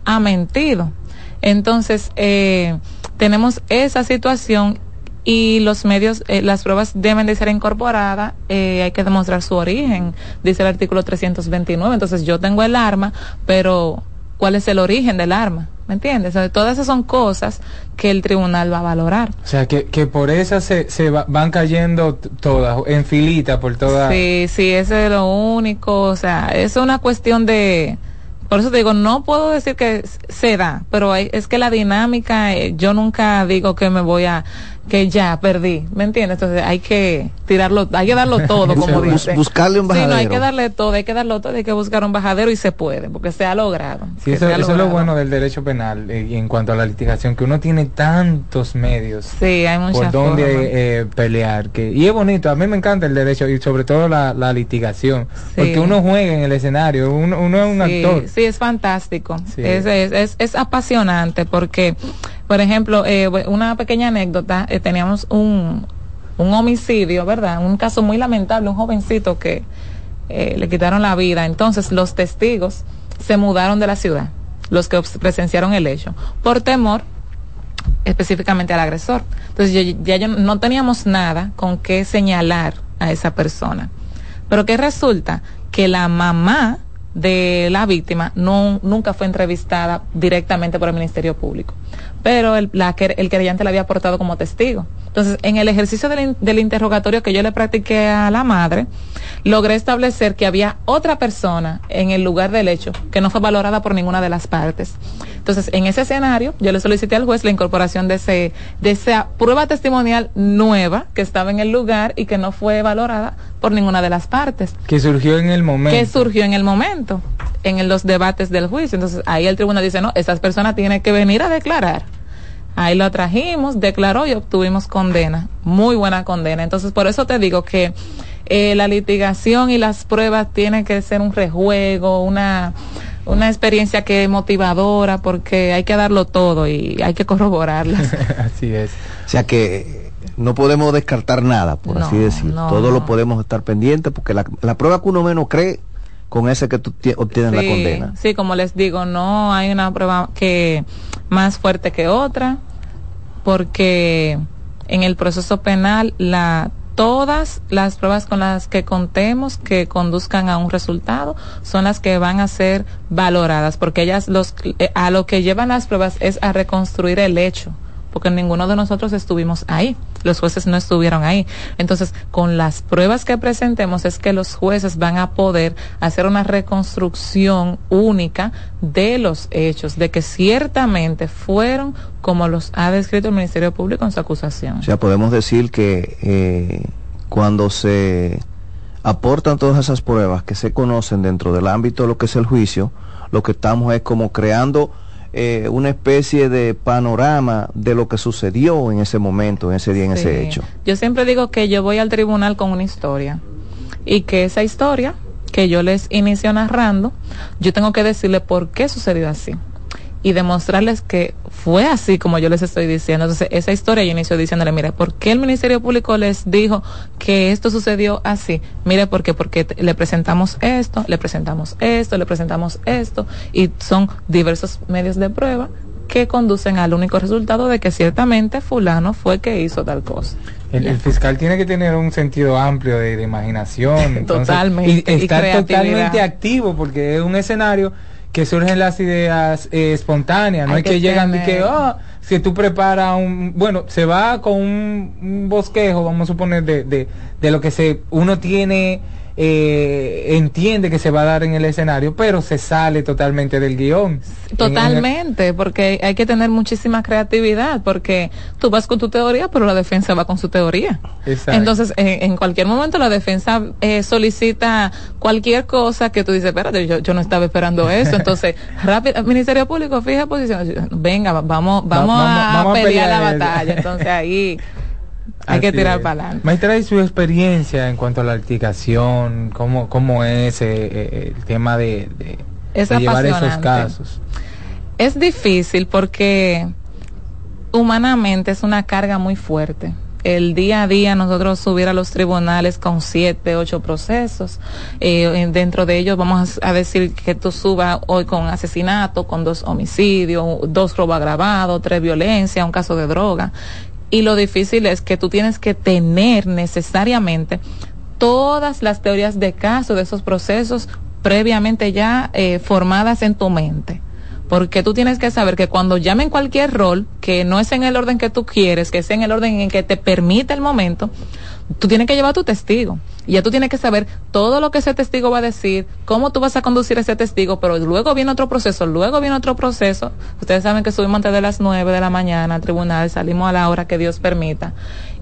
ha mentido. Entonces, eh, tenemos esa situación y los medios, eh, las pruebas deben de ser incorporadas, eh, hay que demostrar su origen, dice el artículo 329. Entonces yo tengo el arma, pero ¿cuál es el origen del arma? ¿Me entiendes? O sea, todas esas son cosas que el tribunal va a valorar. O sea, que, que por esas se, se va- van cayendo todas, en filita, por todas. Sí, sí, eso es lo único. O sea, es una cuestión de... Por eso te digo, no puedo decir que se da, pero hay- es que la dinámica, eh, yo nunca digo que me voy a... que ya perdí, ¿me entiendes? Entonces hay que tirarlo, hay que darlo todo, como Bus- dice. buscarle un Sí, no, hay bajadero. que darle todo, hay que darlo todo, hay que buscar un bajadero y se puede, porque se ha logrado. Sí, eso, es lo bueno del derecho penal eh, y en cuanto a la litigación, que uno tiene tantos medios Sí, hay por donde eh, pelear. Que, y es bonito, a mí me encanta el derecho y sobre todo la, la litigación, porque uno juega en el escenario, uno, uno es un sí, actor. Sí, es fantástico. Sí. Es, es, es, es apasionante porque, por ejemplo, eh, una pequeña anécdota, eh, teníamos un, un homicidio, ¿verdad? Un caso muy lamentable, un jovencito que eh, le quitaron la vida. Entonces los testigos se mudaron de la ciudad, los que presenciaron el hecho, por temor específicamente al agresor. Entonces yo- ya yo no teníamos nada con qué señalar a esa persona. Pero que resulta que la mamá de la víctima no, nunca fue entrevistada directamente por el Ministerio Público, pero el, la, el querellante la había aportado como testigo. Entonces, en el ejercicio del, del interrogatorio que yo le practiqué a la madre, logré establecer que había otra persona en el lugar del hecho que no fue valorada por ninguna de las partes. Entonces, en ese escenario, yo le solicité al juez la incorporación de, ese, de esa prueba testimonial nueva que estaba en el lugar y que no fue valorada por ninguna de las partes Que surgió en el momento. que surgió en el momento, en el- los debates del juicio. Entonces ahí el tribunal dice, no, esas personas tienen que venir a declarar. Ahí lo trajimos, declaró y obtuvimos condena, muy buena condena. Entonces por eso te digo que eh, la litigación y las pruebas tienen que ser un rejuego, una, una experiencia que es motivadora, porque hay que darlo todo y hay que corroborarlas. Así es. O sea que no podemos descartar nada, por No, así decir. no, Todo no. lo podemos estar pendientes porque la, la prueba que uno menos cree, con ese que tú tie- obtienes la condena. Sí, como les digo, no hay una prueba que más fuerte que otra, porque en el proceso penal la todas las pruebas con las que contemos que conduzcan a un resultado son las que van a ser valoradas, porque ellas los eh, a lo que llevan las pruebas es a reconstruir el hecho porque ninguno de nosotros estuvimos ahí, los jueces no estuvieron ahí. Entonces, con las pruebas que presentemos es que los jueces van a poder hacer una reconstrucción única de los hechos, de que ciertamente fueron como los ha descrito el Ministerio Público en su acusación. O sea, podemos decir que eh, cuando se aportan todas esas pruebas que se conocen dentro del ámbito de lo que es el juicio, lo que estamos es como creando eh, una especie de panorama de lo que sucedió en ese momento, en ese día, en ese hecho. Yo siempre digo que yo voy al tribunal con una historia y que esa historia que yo les inicio narrando, yo tengo que decirle por qué sucedió así y demostrarles que fue así como yo les estoy diciendo. Entonces, esa historia yo inicio diciéndole, mire, ¿por qué el Ministerio Público les dijo que esto sucedió así? Mire, ¿por qué? Porque le presentamos esto, le presentamos esto, le presentamos esto, y son diversos medios de prueba que conducen al único resultado de que ciertamente fulano fue que hizo tal cosa. El, el fiscal tiene que tener un sentido amplio de, de imaginación. entonces, Totalmente, Y estar totalmente activo porque es un escenario que surgen las ideas eh, espontáneas. No es que, que llegan y que, oh, si tú preparas un. Bueno, se va con un, un bosquejo, vamos a suponer, de, de, de lo que se uno tiene eh, entiende que se va a dar en el escenario, pero se sale totalmente del guion. Totalmente, porque hay que tener muchísima creatividad, porque tú vas con tu teoría, pero la defensa va con su teoría. Exacto. Entonces, en, en cualquier momento la defensa eh, solicita cualquier cosa que tú dices, espérate, yo, yo no estaba esperando eso. Entonces, rápido, Ministerio Público, fija posición. Venga, va- vamos, vamos, vamos- a, vamos a pelear la pelear batalla. Entonces ahí hay que tirar para adelante. Maestra, ¿y su experiencia en cuanto a la litigación? ¿Cómo, cómo es eh, eh, el tema de, de- Es de llevar esos casos? Es difícil porque humanamente es una carga muy fuerte. El día a día nosotros subir a los tribunales con siete, ocho procesos. Eh, en- dentro de ellos vamos a decir que tú subas hoy con asesinato, con dos homicidios, dos robos agravados, tres violencias, un caso de droga. Y lo difícil es que tú tienes que tener necesariamente todas las teorías de caso de esos procesos previamente ya eh, formadas en tu mente. Porque tú tienes que saber que cuando llamen cualquier rol, que no es en el orden que tú quieres, que es en el orden en que te permite el momento, tú tienes que llevar tu testigo. Y ya tú tienes que saber todo lo que ese testigo va a decir, cómo tú vas a conducir ese testigo, pero luego viene otro proceso, luego viene otro proceso. Ustedes saben que subimos antes de las nueve de la mañana al tribunal, salimos a la hora que Dios permita.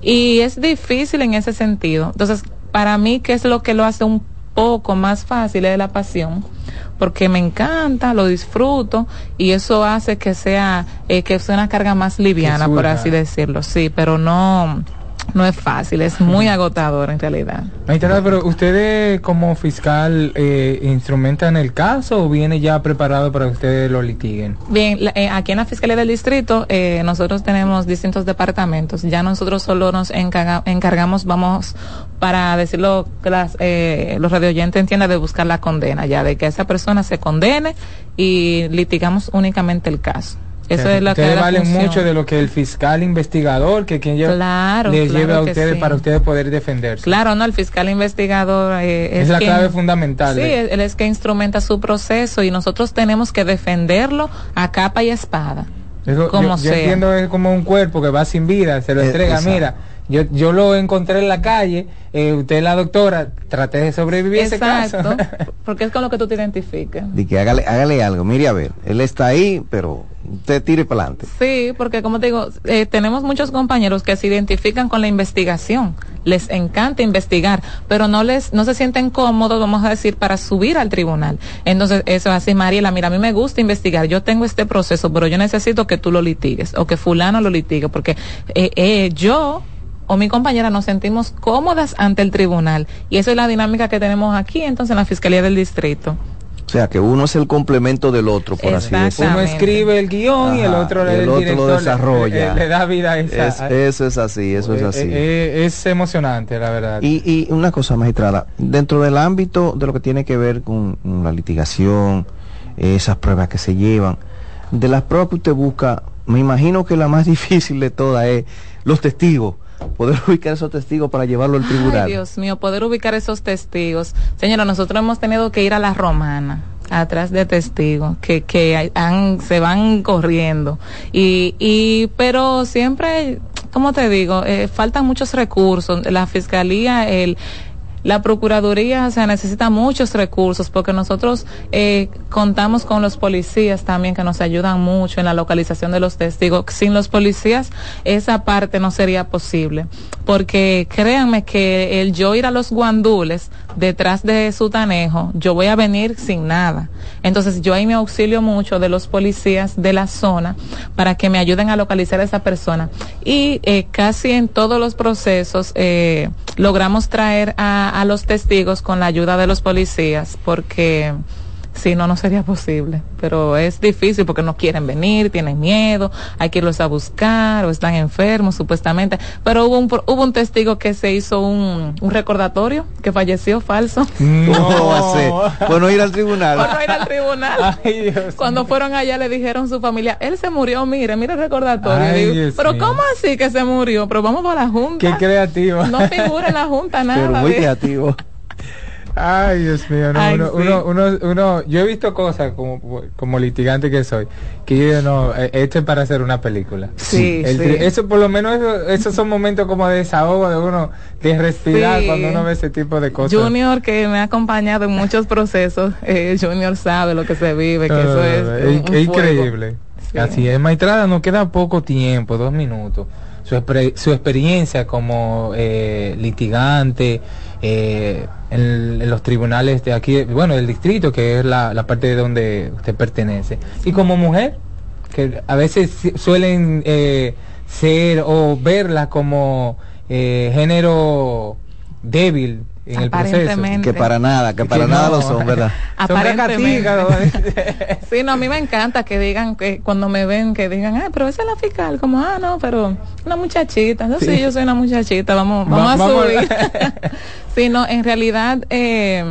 Y es difícil en ese sentido. Entonces, para mí, ¿qué es lo que lo hace un poco más fácil? Es la pasión porque me encanta, lo disfruto y eso hace que sea eh, que sea una carga más liviana, por así decirlo. Sí, pero no no es fácil, es muy agotador en realidad. Maestra, pero ¿ustedes como fiscal eh, instrumentan el caso o viene ya preparado para que ustedes lo litiguen? Bien, la- eh, aquí en la Fiscalía del Distrito eh, nosotros tenemos distintos departamentos. Ya nosotros solo nos encarga- encargamos, vamos, para decirlo que las, eh, los radioyentes entiendan, de buscar la condena, ya de que esa persona se condene y litigamos únicamente el caso. Eso es lo que ustedes es la valen función. mucho de lo que el fiscal investigador, que quien lleva, Claro, les claro lleve a que ustedes sí. para ustedes poder defenderse. Claro, no, el fiscal investigador eh, Es la quien- clave fundamental Sí, de- él es que instrumenta su proceso y nosotros tenemos que defenderlo a capa y espada. Eso, como yo, yo entiendo es como un cuerpo que va sin vida, se lo Eh, entrega, exacto. mira, yo, yo lo encontré en la calle, eh, usted es la doctora, traté de sobrevivir a ese caso. Exacto, porque es con lo que tú te identificas. De que hágale, hágale algo. Mire, a ver, él está ahí, pero usted tire para adelante. Sí, porque como te digo, eh, tenemos muchos compañeros que se identifican con la investigación, les encanta investigar, pero no les, no se sienten cómodos, vamos a decir, para subir al tribunal. Entonces, eso es así, Mariela, mira, a mí me gusta investigar, yo tengo este proceso, pero yo necesito que tú lo litigues, o que fulano lo litigue, porque eh, eh, yo o mi compañera nos sentimos cómodas ante el tribunal, y esa es la dinámica que tenemos aquí, entonces, en la Fiscalía del Distrito. O sea, que uno es el complemento del otro, por así decirlo. Uno escribe el guion y el otro, y el el otro lo director le- desarrolla. Le, le da vida a esa. Es- eso es así, eso es Eh, así. eh, eh, es emocionante, la verdad. Y, y una cosa, magistrada, dentro del ámbito de lo que tiene que ver con mm, la litigación, eh, esas pruebas que se llevan, de las pruebas que usted busca, me imagino que la más difícil de todas es los testigos, poder ubicar esos testigos para llevarlo al tribunal. Ay, Dios mío, poder ubicar esos testigos. Señora, nosotros hemos tenido que ir a la romana atrás de testigos que, que han- se van corriendo. Y, y, pero siempre, como te digo, eh, faltan muchos recursos. La fiscalía, el, la Procuraduría, o sea, necesita muchos recursos porque nosotros eh, contamos con los policías también que nos ayudan mucho en la localización de los testigos. Sin los policías, esa parte no sería posible. Porque créanme que el yo ir a los guandules detrás de su tanejo, yo voy a venir sin nada. Entonces yo ahí me auxilio mucho de los policías de la zona para que me ayuden a localizar a esa persona. Y eh, casi en todos los procesos eh, logramos traer a, a los testigos con la ayuda de los policías porque si no, no sería posible. Pero es difícil porque no quieren venir, tienen miedo, hay que irlos a buscar o están enfermos supuestamente. Pero hubo un, hubo un testigo que se hizo un, un recordatorio que falleció falso. ¿Cómo va a ser? Bueno, ir al tribunal. Por no ir al tribunal. Cuando fueron allá le dijeron su familia, él se murió, mire, mire el recordatorio. Ay, Digo, Dios pero mío. ¿cómo así que se murió? Pero vamos para la junta. Qué creativo. No figura en la junta nada. Pero muy creativo. Ay, Dios mío, no, Ay, uno, sí. uno, uno, uno- yo he visto cosas como, como litigante que soy, que yo no, esto es para hacer una película. Sí, El sí. Eso por lo menos, eso- esos son momentos como de desahogo de uno, de respirar Sí. cuando uno ve ese tipo de cosas. Junior que me ha acompañado en muchos procesos, eh, Junior sabe lo que se vive, que No, eso es, un- un increíble. Así es, Maestrada, nos queda poco tiempo, dos minutos. Su, su experiencia como eh, litigante eh, en, los tribunales de aquí, bueno, del distrito, que es la, la parte de donde usted pertenece. Y como mujer, que a veces suelen eh, ser o verla como eh, género débil en el proceso. Aparentemente. Que para nada, que para Que nada no. lo son, ¿verdad? Cacatígados. sí, no, a mí me encanta que digan, que cuando me ven, que digan, ah, pero esa es la fiscal, como, ah, no, pero una muchachita, no, sí, Sí. yo soy una muchachita, vamos, Va- vamos a vamos a- subir. sí, no, en realidad, eh,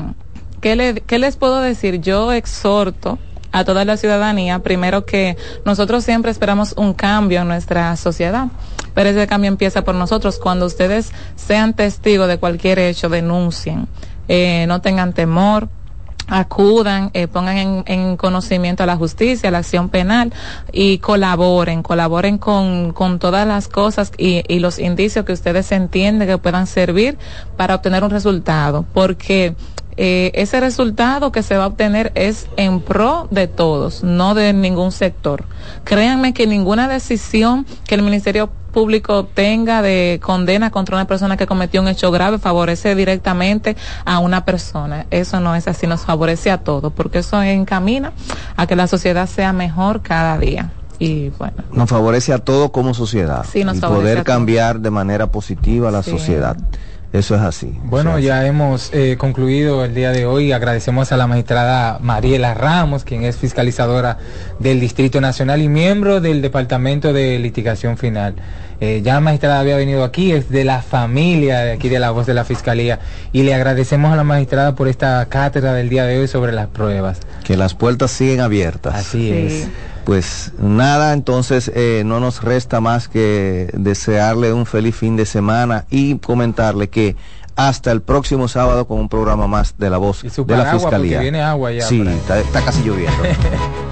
¿qué, le, ¿qué les puedo decir? Yo exhorto a toda la ciudadanía, primero que nosotros siempre esperamos un cambio en nuestra sociedad, pero ese cambio empieza por nosotros. Cuando ustedes sean testigos de cualquier hecho, denuncien, eh, no tengan temor, acudan, eh, pongan en, en conocimiento a la justicia, a la acción penal y colaboren, colaboren con, con todas las cosas y, y los indicios que ustedes entienden que puedan servir para obtener un resultado, porque eh, ese resultado que se va a obtener es en pro de todos, no de ningún sector. Créanme que ninguna decisión que el Ministerio Público tenga de condena contra una persona que cometió un hecho grave favorece directamente a una persona. Eso no es así, nos favorece a todos, porque eso encamina a que la sociedad sea mejor cada día. Y bueno, Nos favorece a todo como sociedad. Sí, nos y favorece a poder todos. cambiar de manera positiva la Sí. sociedad. Eso es así. Bueno, ya hemos eh, concluido el día de hoy. Agradecemos a la magistrada Mariela Ramos, quien es fiscalizadora del Distrito Nacional y miembro del Departamento de Litigación Final. Eh, ya la magistrada había venido aquí, es de la familia de aquí de la voz de la Fiscalía. Y le agradecemos a la magistrada por esta cátedra del día de hoy sobre las pruebas. Que las puertas siguen abiertas. Así es. Pues nada, entonces eh, no nos resta más que desearle un feliz fin de semana y comentarle que hasta el próximo sábado con un programa más de la voz su de la porque Fiscalía. viene agua ya Sí, está casi lloviendo.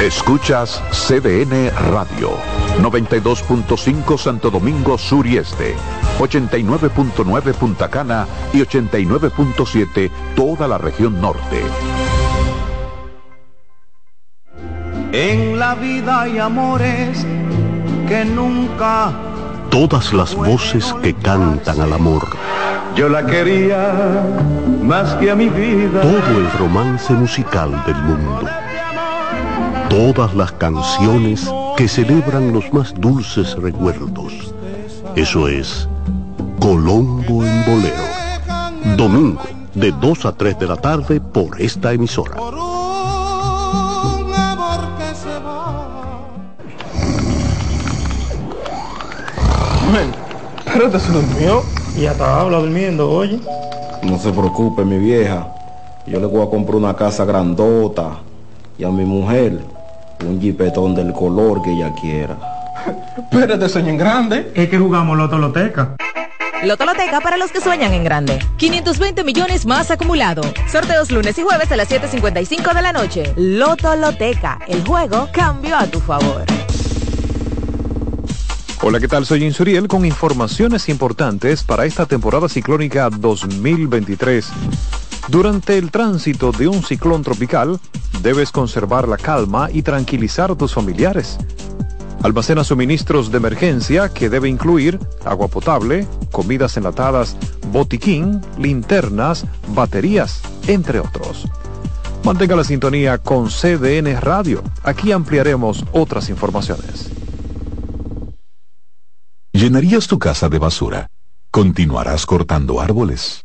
Escuchas CDN Radio, 92.5 Santo Domingo Sur y Este, 89.9 Punta Cana y 89.7 toda la región norte. En la vida hay amores que nunca Todas las voces que cantan al amor. yo la quería más que a mi vida. Todo el romance musical del mundo. Todas las canciones que celebran los más dulces recuerdos. Eso es Colombo en Bolero. Domingo, de 2 a 3 de la tarde por esta emisora. Pero te se durmió y hasta habla durmiendo, oye. No se preocupe, mi vieja. Yo le voy a comprar una casa grandota y a mi mujer un jipetón del color que ella quiera. Pero te sueño en grande. Es que jugamos Loto Loteca. Lotoloteca para los que sueñan en grande. 520 millones más acumulado. Sorteos lunes y jueves a las 7.55 de la noche. Lotoloteca. El juego cambió a tu favor. Hola, ¿qué tal? Soy Insuriel con informaciones importantes para esta temporada ciclónica 2023. Durante el tránsito de un ciclón tropical, debes conservar la calma y tranquilizar a tus familiares. Almacena suministros de emergencia que debe incluir agua potable, comidas enlatadas, botiquín, linternas, baterías, entre otros. Mantenga la sintonía con CDN Radio. Aquí ampliaremos otras informaciones. ¿Llenarías tu casa de basura? ¿Continuarás cortando árboles?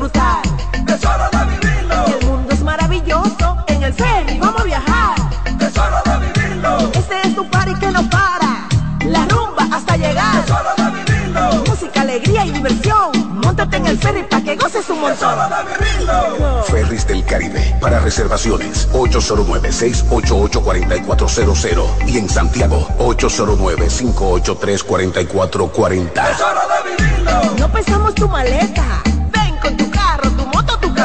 Disfrutar. Es hora de vivirlo. El mundo es maravilloso. En el ferry vamos a viajar. Es hora de vivirlo. Este es tu party que no para. La rumba hasta llegar. Es hora de vivirlo. Música, alegría y diversión. Móntate en el ferry para que goces un montón. Es hora de vivirlo. Ferris del Caribe. Para reservaciones, 809-688-4400. Y en Santiago, 809-583-4440. Es hora de vivirlo. No pesamos tu maleta.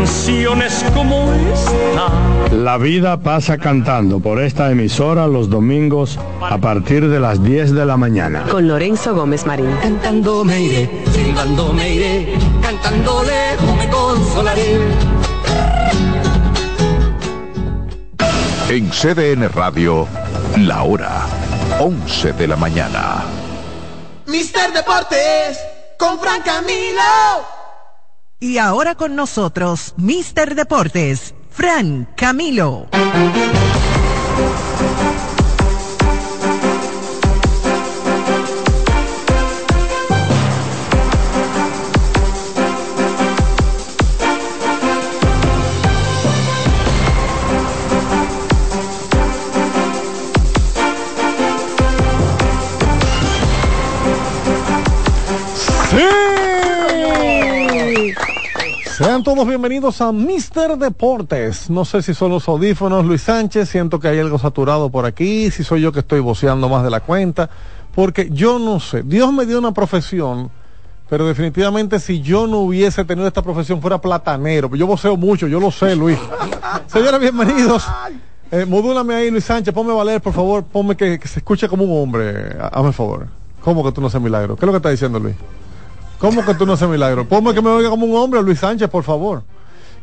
canciones como esta. La vida pasa cantando por esta emisora los domingos a partir de las 10 de la mañana. Con Lorenzo Gómez Marín. Cantando me iré, silbando me iré, cantando lejos me consolaré. En CDN Radio, la hora 11 de la mañana. Mister Deportes con Fran Camilo. Y ahora con nosotros, Mister Deportes, Fran Camilo. Sean todos bienvenidos a Mister Deportes. No sé si son los audífonos, Luis Sánchez, siento que hay algo saturado por aquí, si soy yo que estoy voceando más de la cuenta, porque yo no sé, Dios me dio una profesión, pero definitivamente si yo no hubiese tenido esta profesión fuera platanero, yo voceo mucho, yo lo sé, Luis. Señores, bienvenidos. Eh, modúlame ahí, Luis Sánchez, ponme valer, por favor, ponme que, que se escuche como un hombre, hazme favor. ¿Cómo que tú no haces milagro? ¿Qué es lo que está diciendo Luis? ¿Cómo que tú no haces milagro? Ponme que me oiga como un hombre, Luis Sánchez, por favor.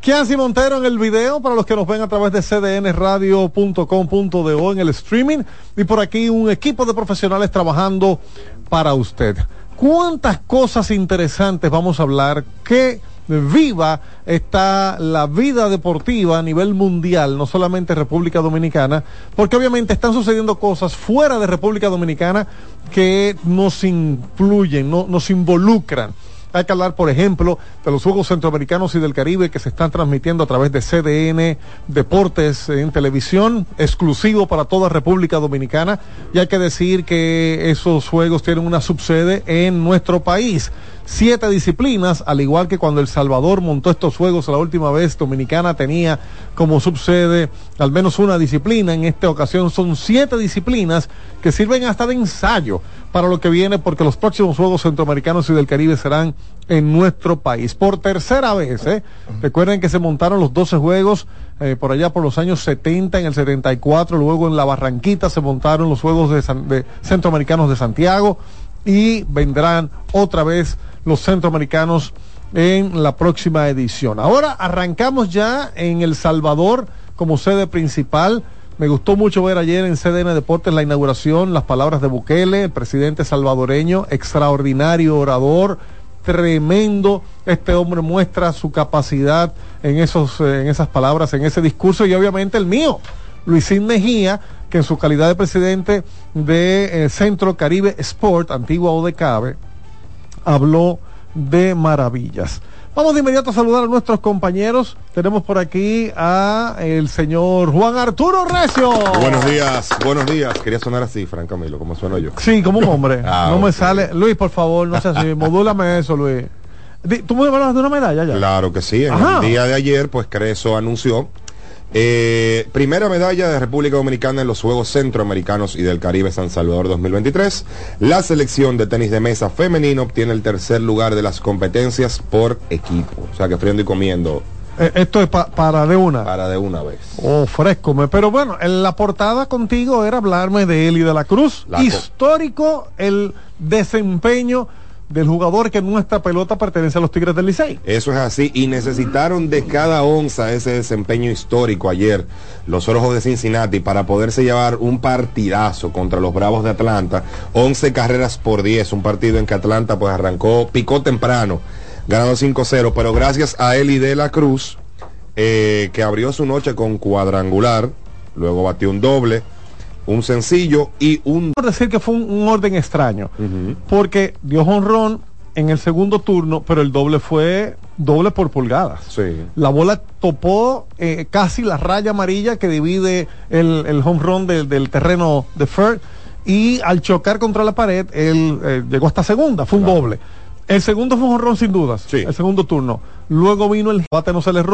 Kianci Montero en el video para los que nos ven a través de cdnradio.com.do en el streaming y por aquí un equipo de profesionales trabajando para usted. ¿Cuántas cosas interesantes vamos a hablar? ¿Qué viva está la vida deportiva a nivel mundial, no solamente República Dominicana, porque obviamente están sucediendo cosas fuera de República Dominicana que nos influyen, no, nos involucran. Hay que hablar, por ejemplo, de los Juegos Centroamericanos y del Caribe que se están transmitiendo a través de CDN Deportes en televisión, exclusivo para toda República Dominicana. Y hay que decir que esos Juegos tienen una subsede en nuestro país. Siete disciplinas, al igual que cuando El Salvador montó estos Juegos la última vez, Dominicana tenía como subsede al menos una disciplina. En esta ocasión son siete disciplinas que sirven hasta de ensayo para lo que viene, porque los próximos Juegos Centroamericanos y del Caribe serán en nuestro país. Por tercera vez, ¿eh? Recuerden que se montaron los 12 Juegos eh, por allá por los años 70, en el 74, luego en la Barranquita se montaron los Juegos de, San- de Centroamericanos de Santiago y vendrán otra vez los Centroamericanos en la próxima edición. Ahora arrancamos ya en El Salvador como sede principal. Me gustó mucho ver ayer en CDN Deportes la inauguración, las palabras de Bukele, el presidente salvadoreño, extraordinario orador, tremendo. Este hombre muestra su capacidad en, esos, eh, en esas palabras, en ese discurso y obviamente el mío, Luisín Mejía, que en su calidad de presidente de eh, Centro Caribe Sport, antigua ODECABE, habló de maravillas. Vamos de inmediato a saludar a nuestros compañeros. Tenemos por aquí a el señor Juan Arturo Recio. Buenos días, buenos días. Quería sonar así, Fran Camilo, como sueno yo. Sí, como un hombre. Ah, no me sale. Luis, por favor, no seas así. Modúlame eso, Luis. ¿Tú me hablas de una medalla ya? Claro que sí. En Ajá. el día de ayer, pues Creso anunció eh, primera medalla de República Dominicana en los Juegos Centroamericanos y del Caribe San Salvador 2023. La selección de tenis de mesa femenino obtiene el tercer lugar de las competencias por equipo. O sea que friendo y comiendo Eh, esto es pa- para de una. para de una vez. Oh, Pero bueno, en la portada contigo era hablarme de Eli de la Cruz. La Histórico el desempeño del jugador que nuestra pelota pertenece a los Tigres del Licey. Eso es así y necesitaron de cada onza ese desempeño histórico ayer los Orojos de Cincinnati para poderse llevar un partidazo contra los Bravos de Atlanta, 11 carreras por 10, un partido en que Atlanta pues arrancó, picó temprano, ganando 5-0, pero gracias a Eli de la Cruz, eh, que abrió su noche con cuadrangular, luego batió un doble, un sencillo y un... Por decir que fue un, un orden extraño, porque dio honrón en el segundo turno, pero el doble fue doble por pulgadas. Sí. La bola topó eh, casi la raya amarilla que divide el, el home run del- del terreno de Ferd y al chocar contra la pared, él eh, llegó hasta segunda, fue un doble. El segundo fue un honrón sin dudas, el segundo turno. Luego vino el bate, no se le.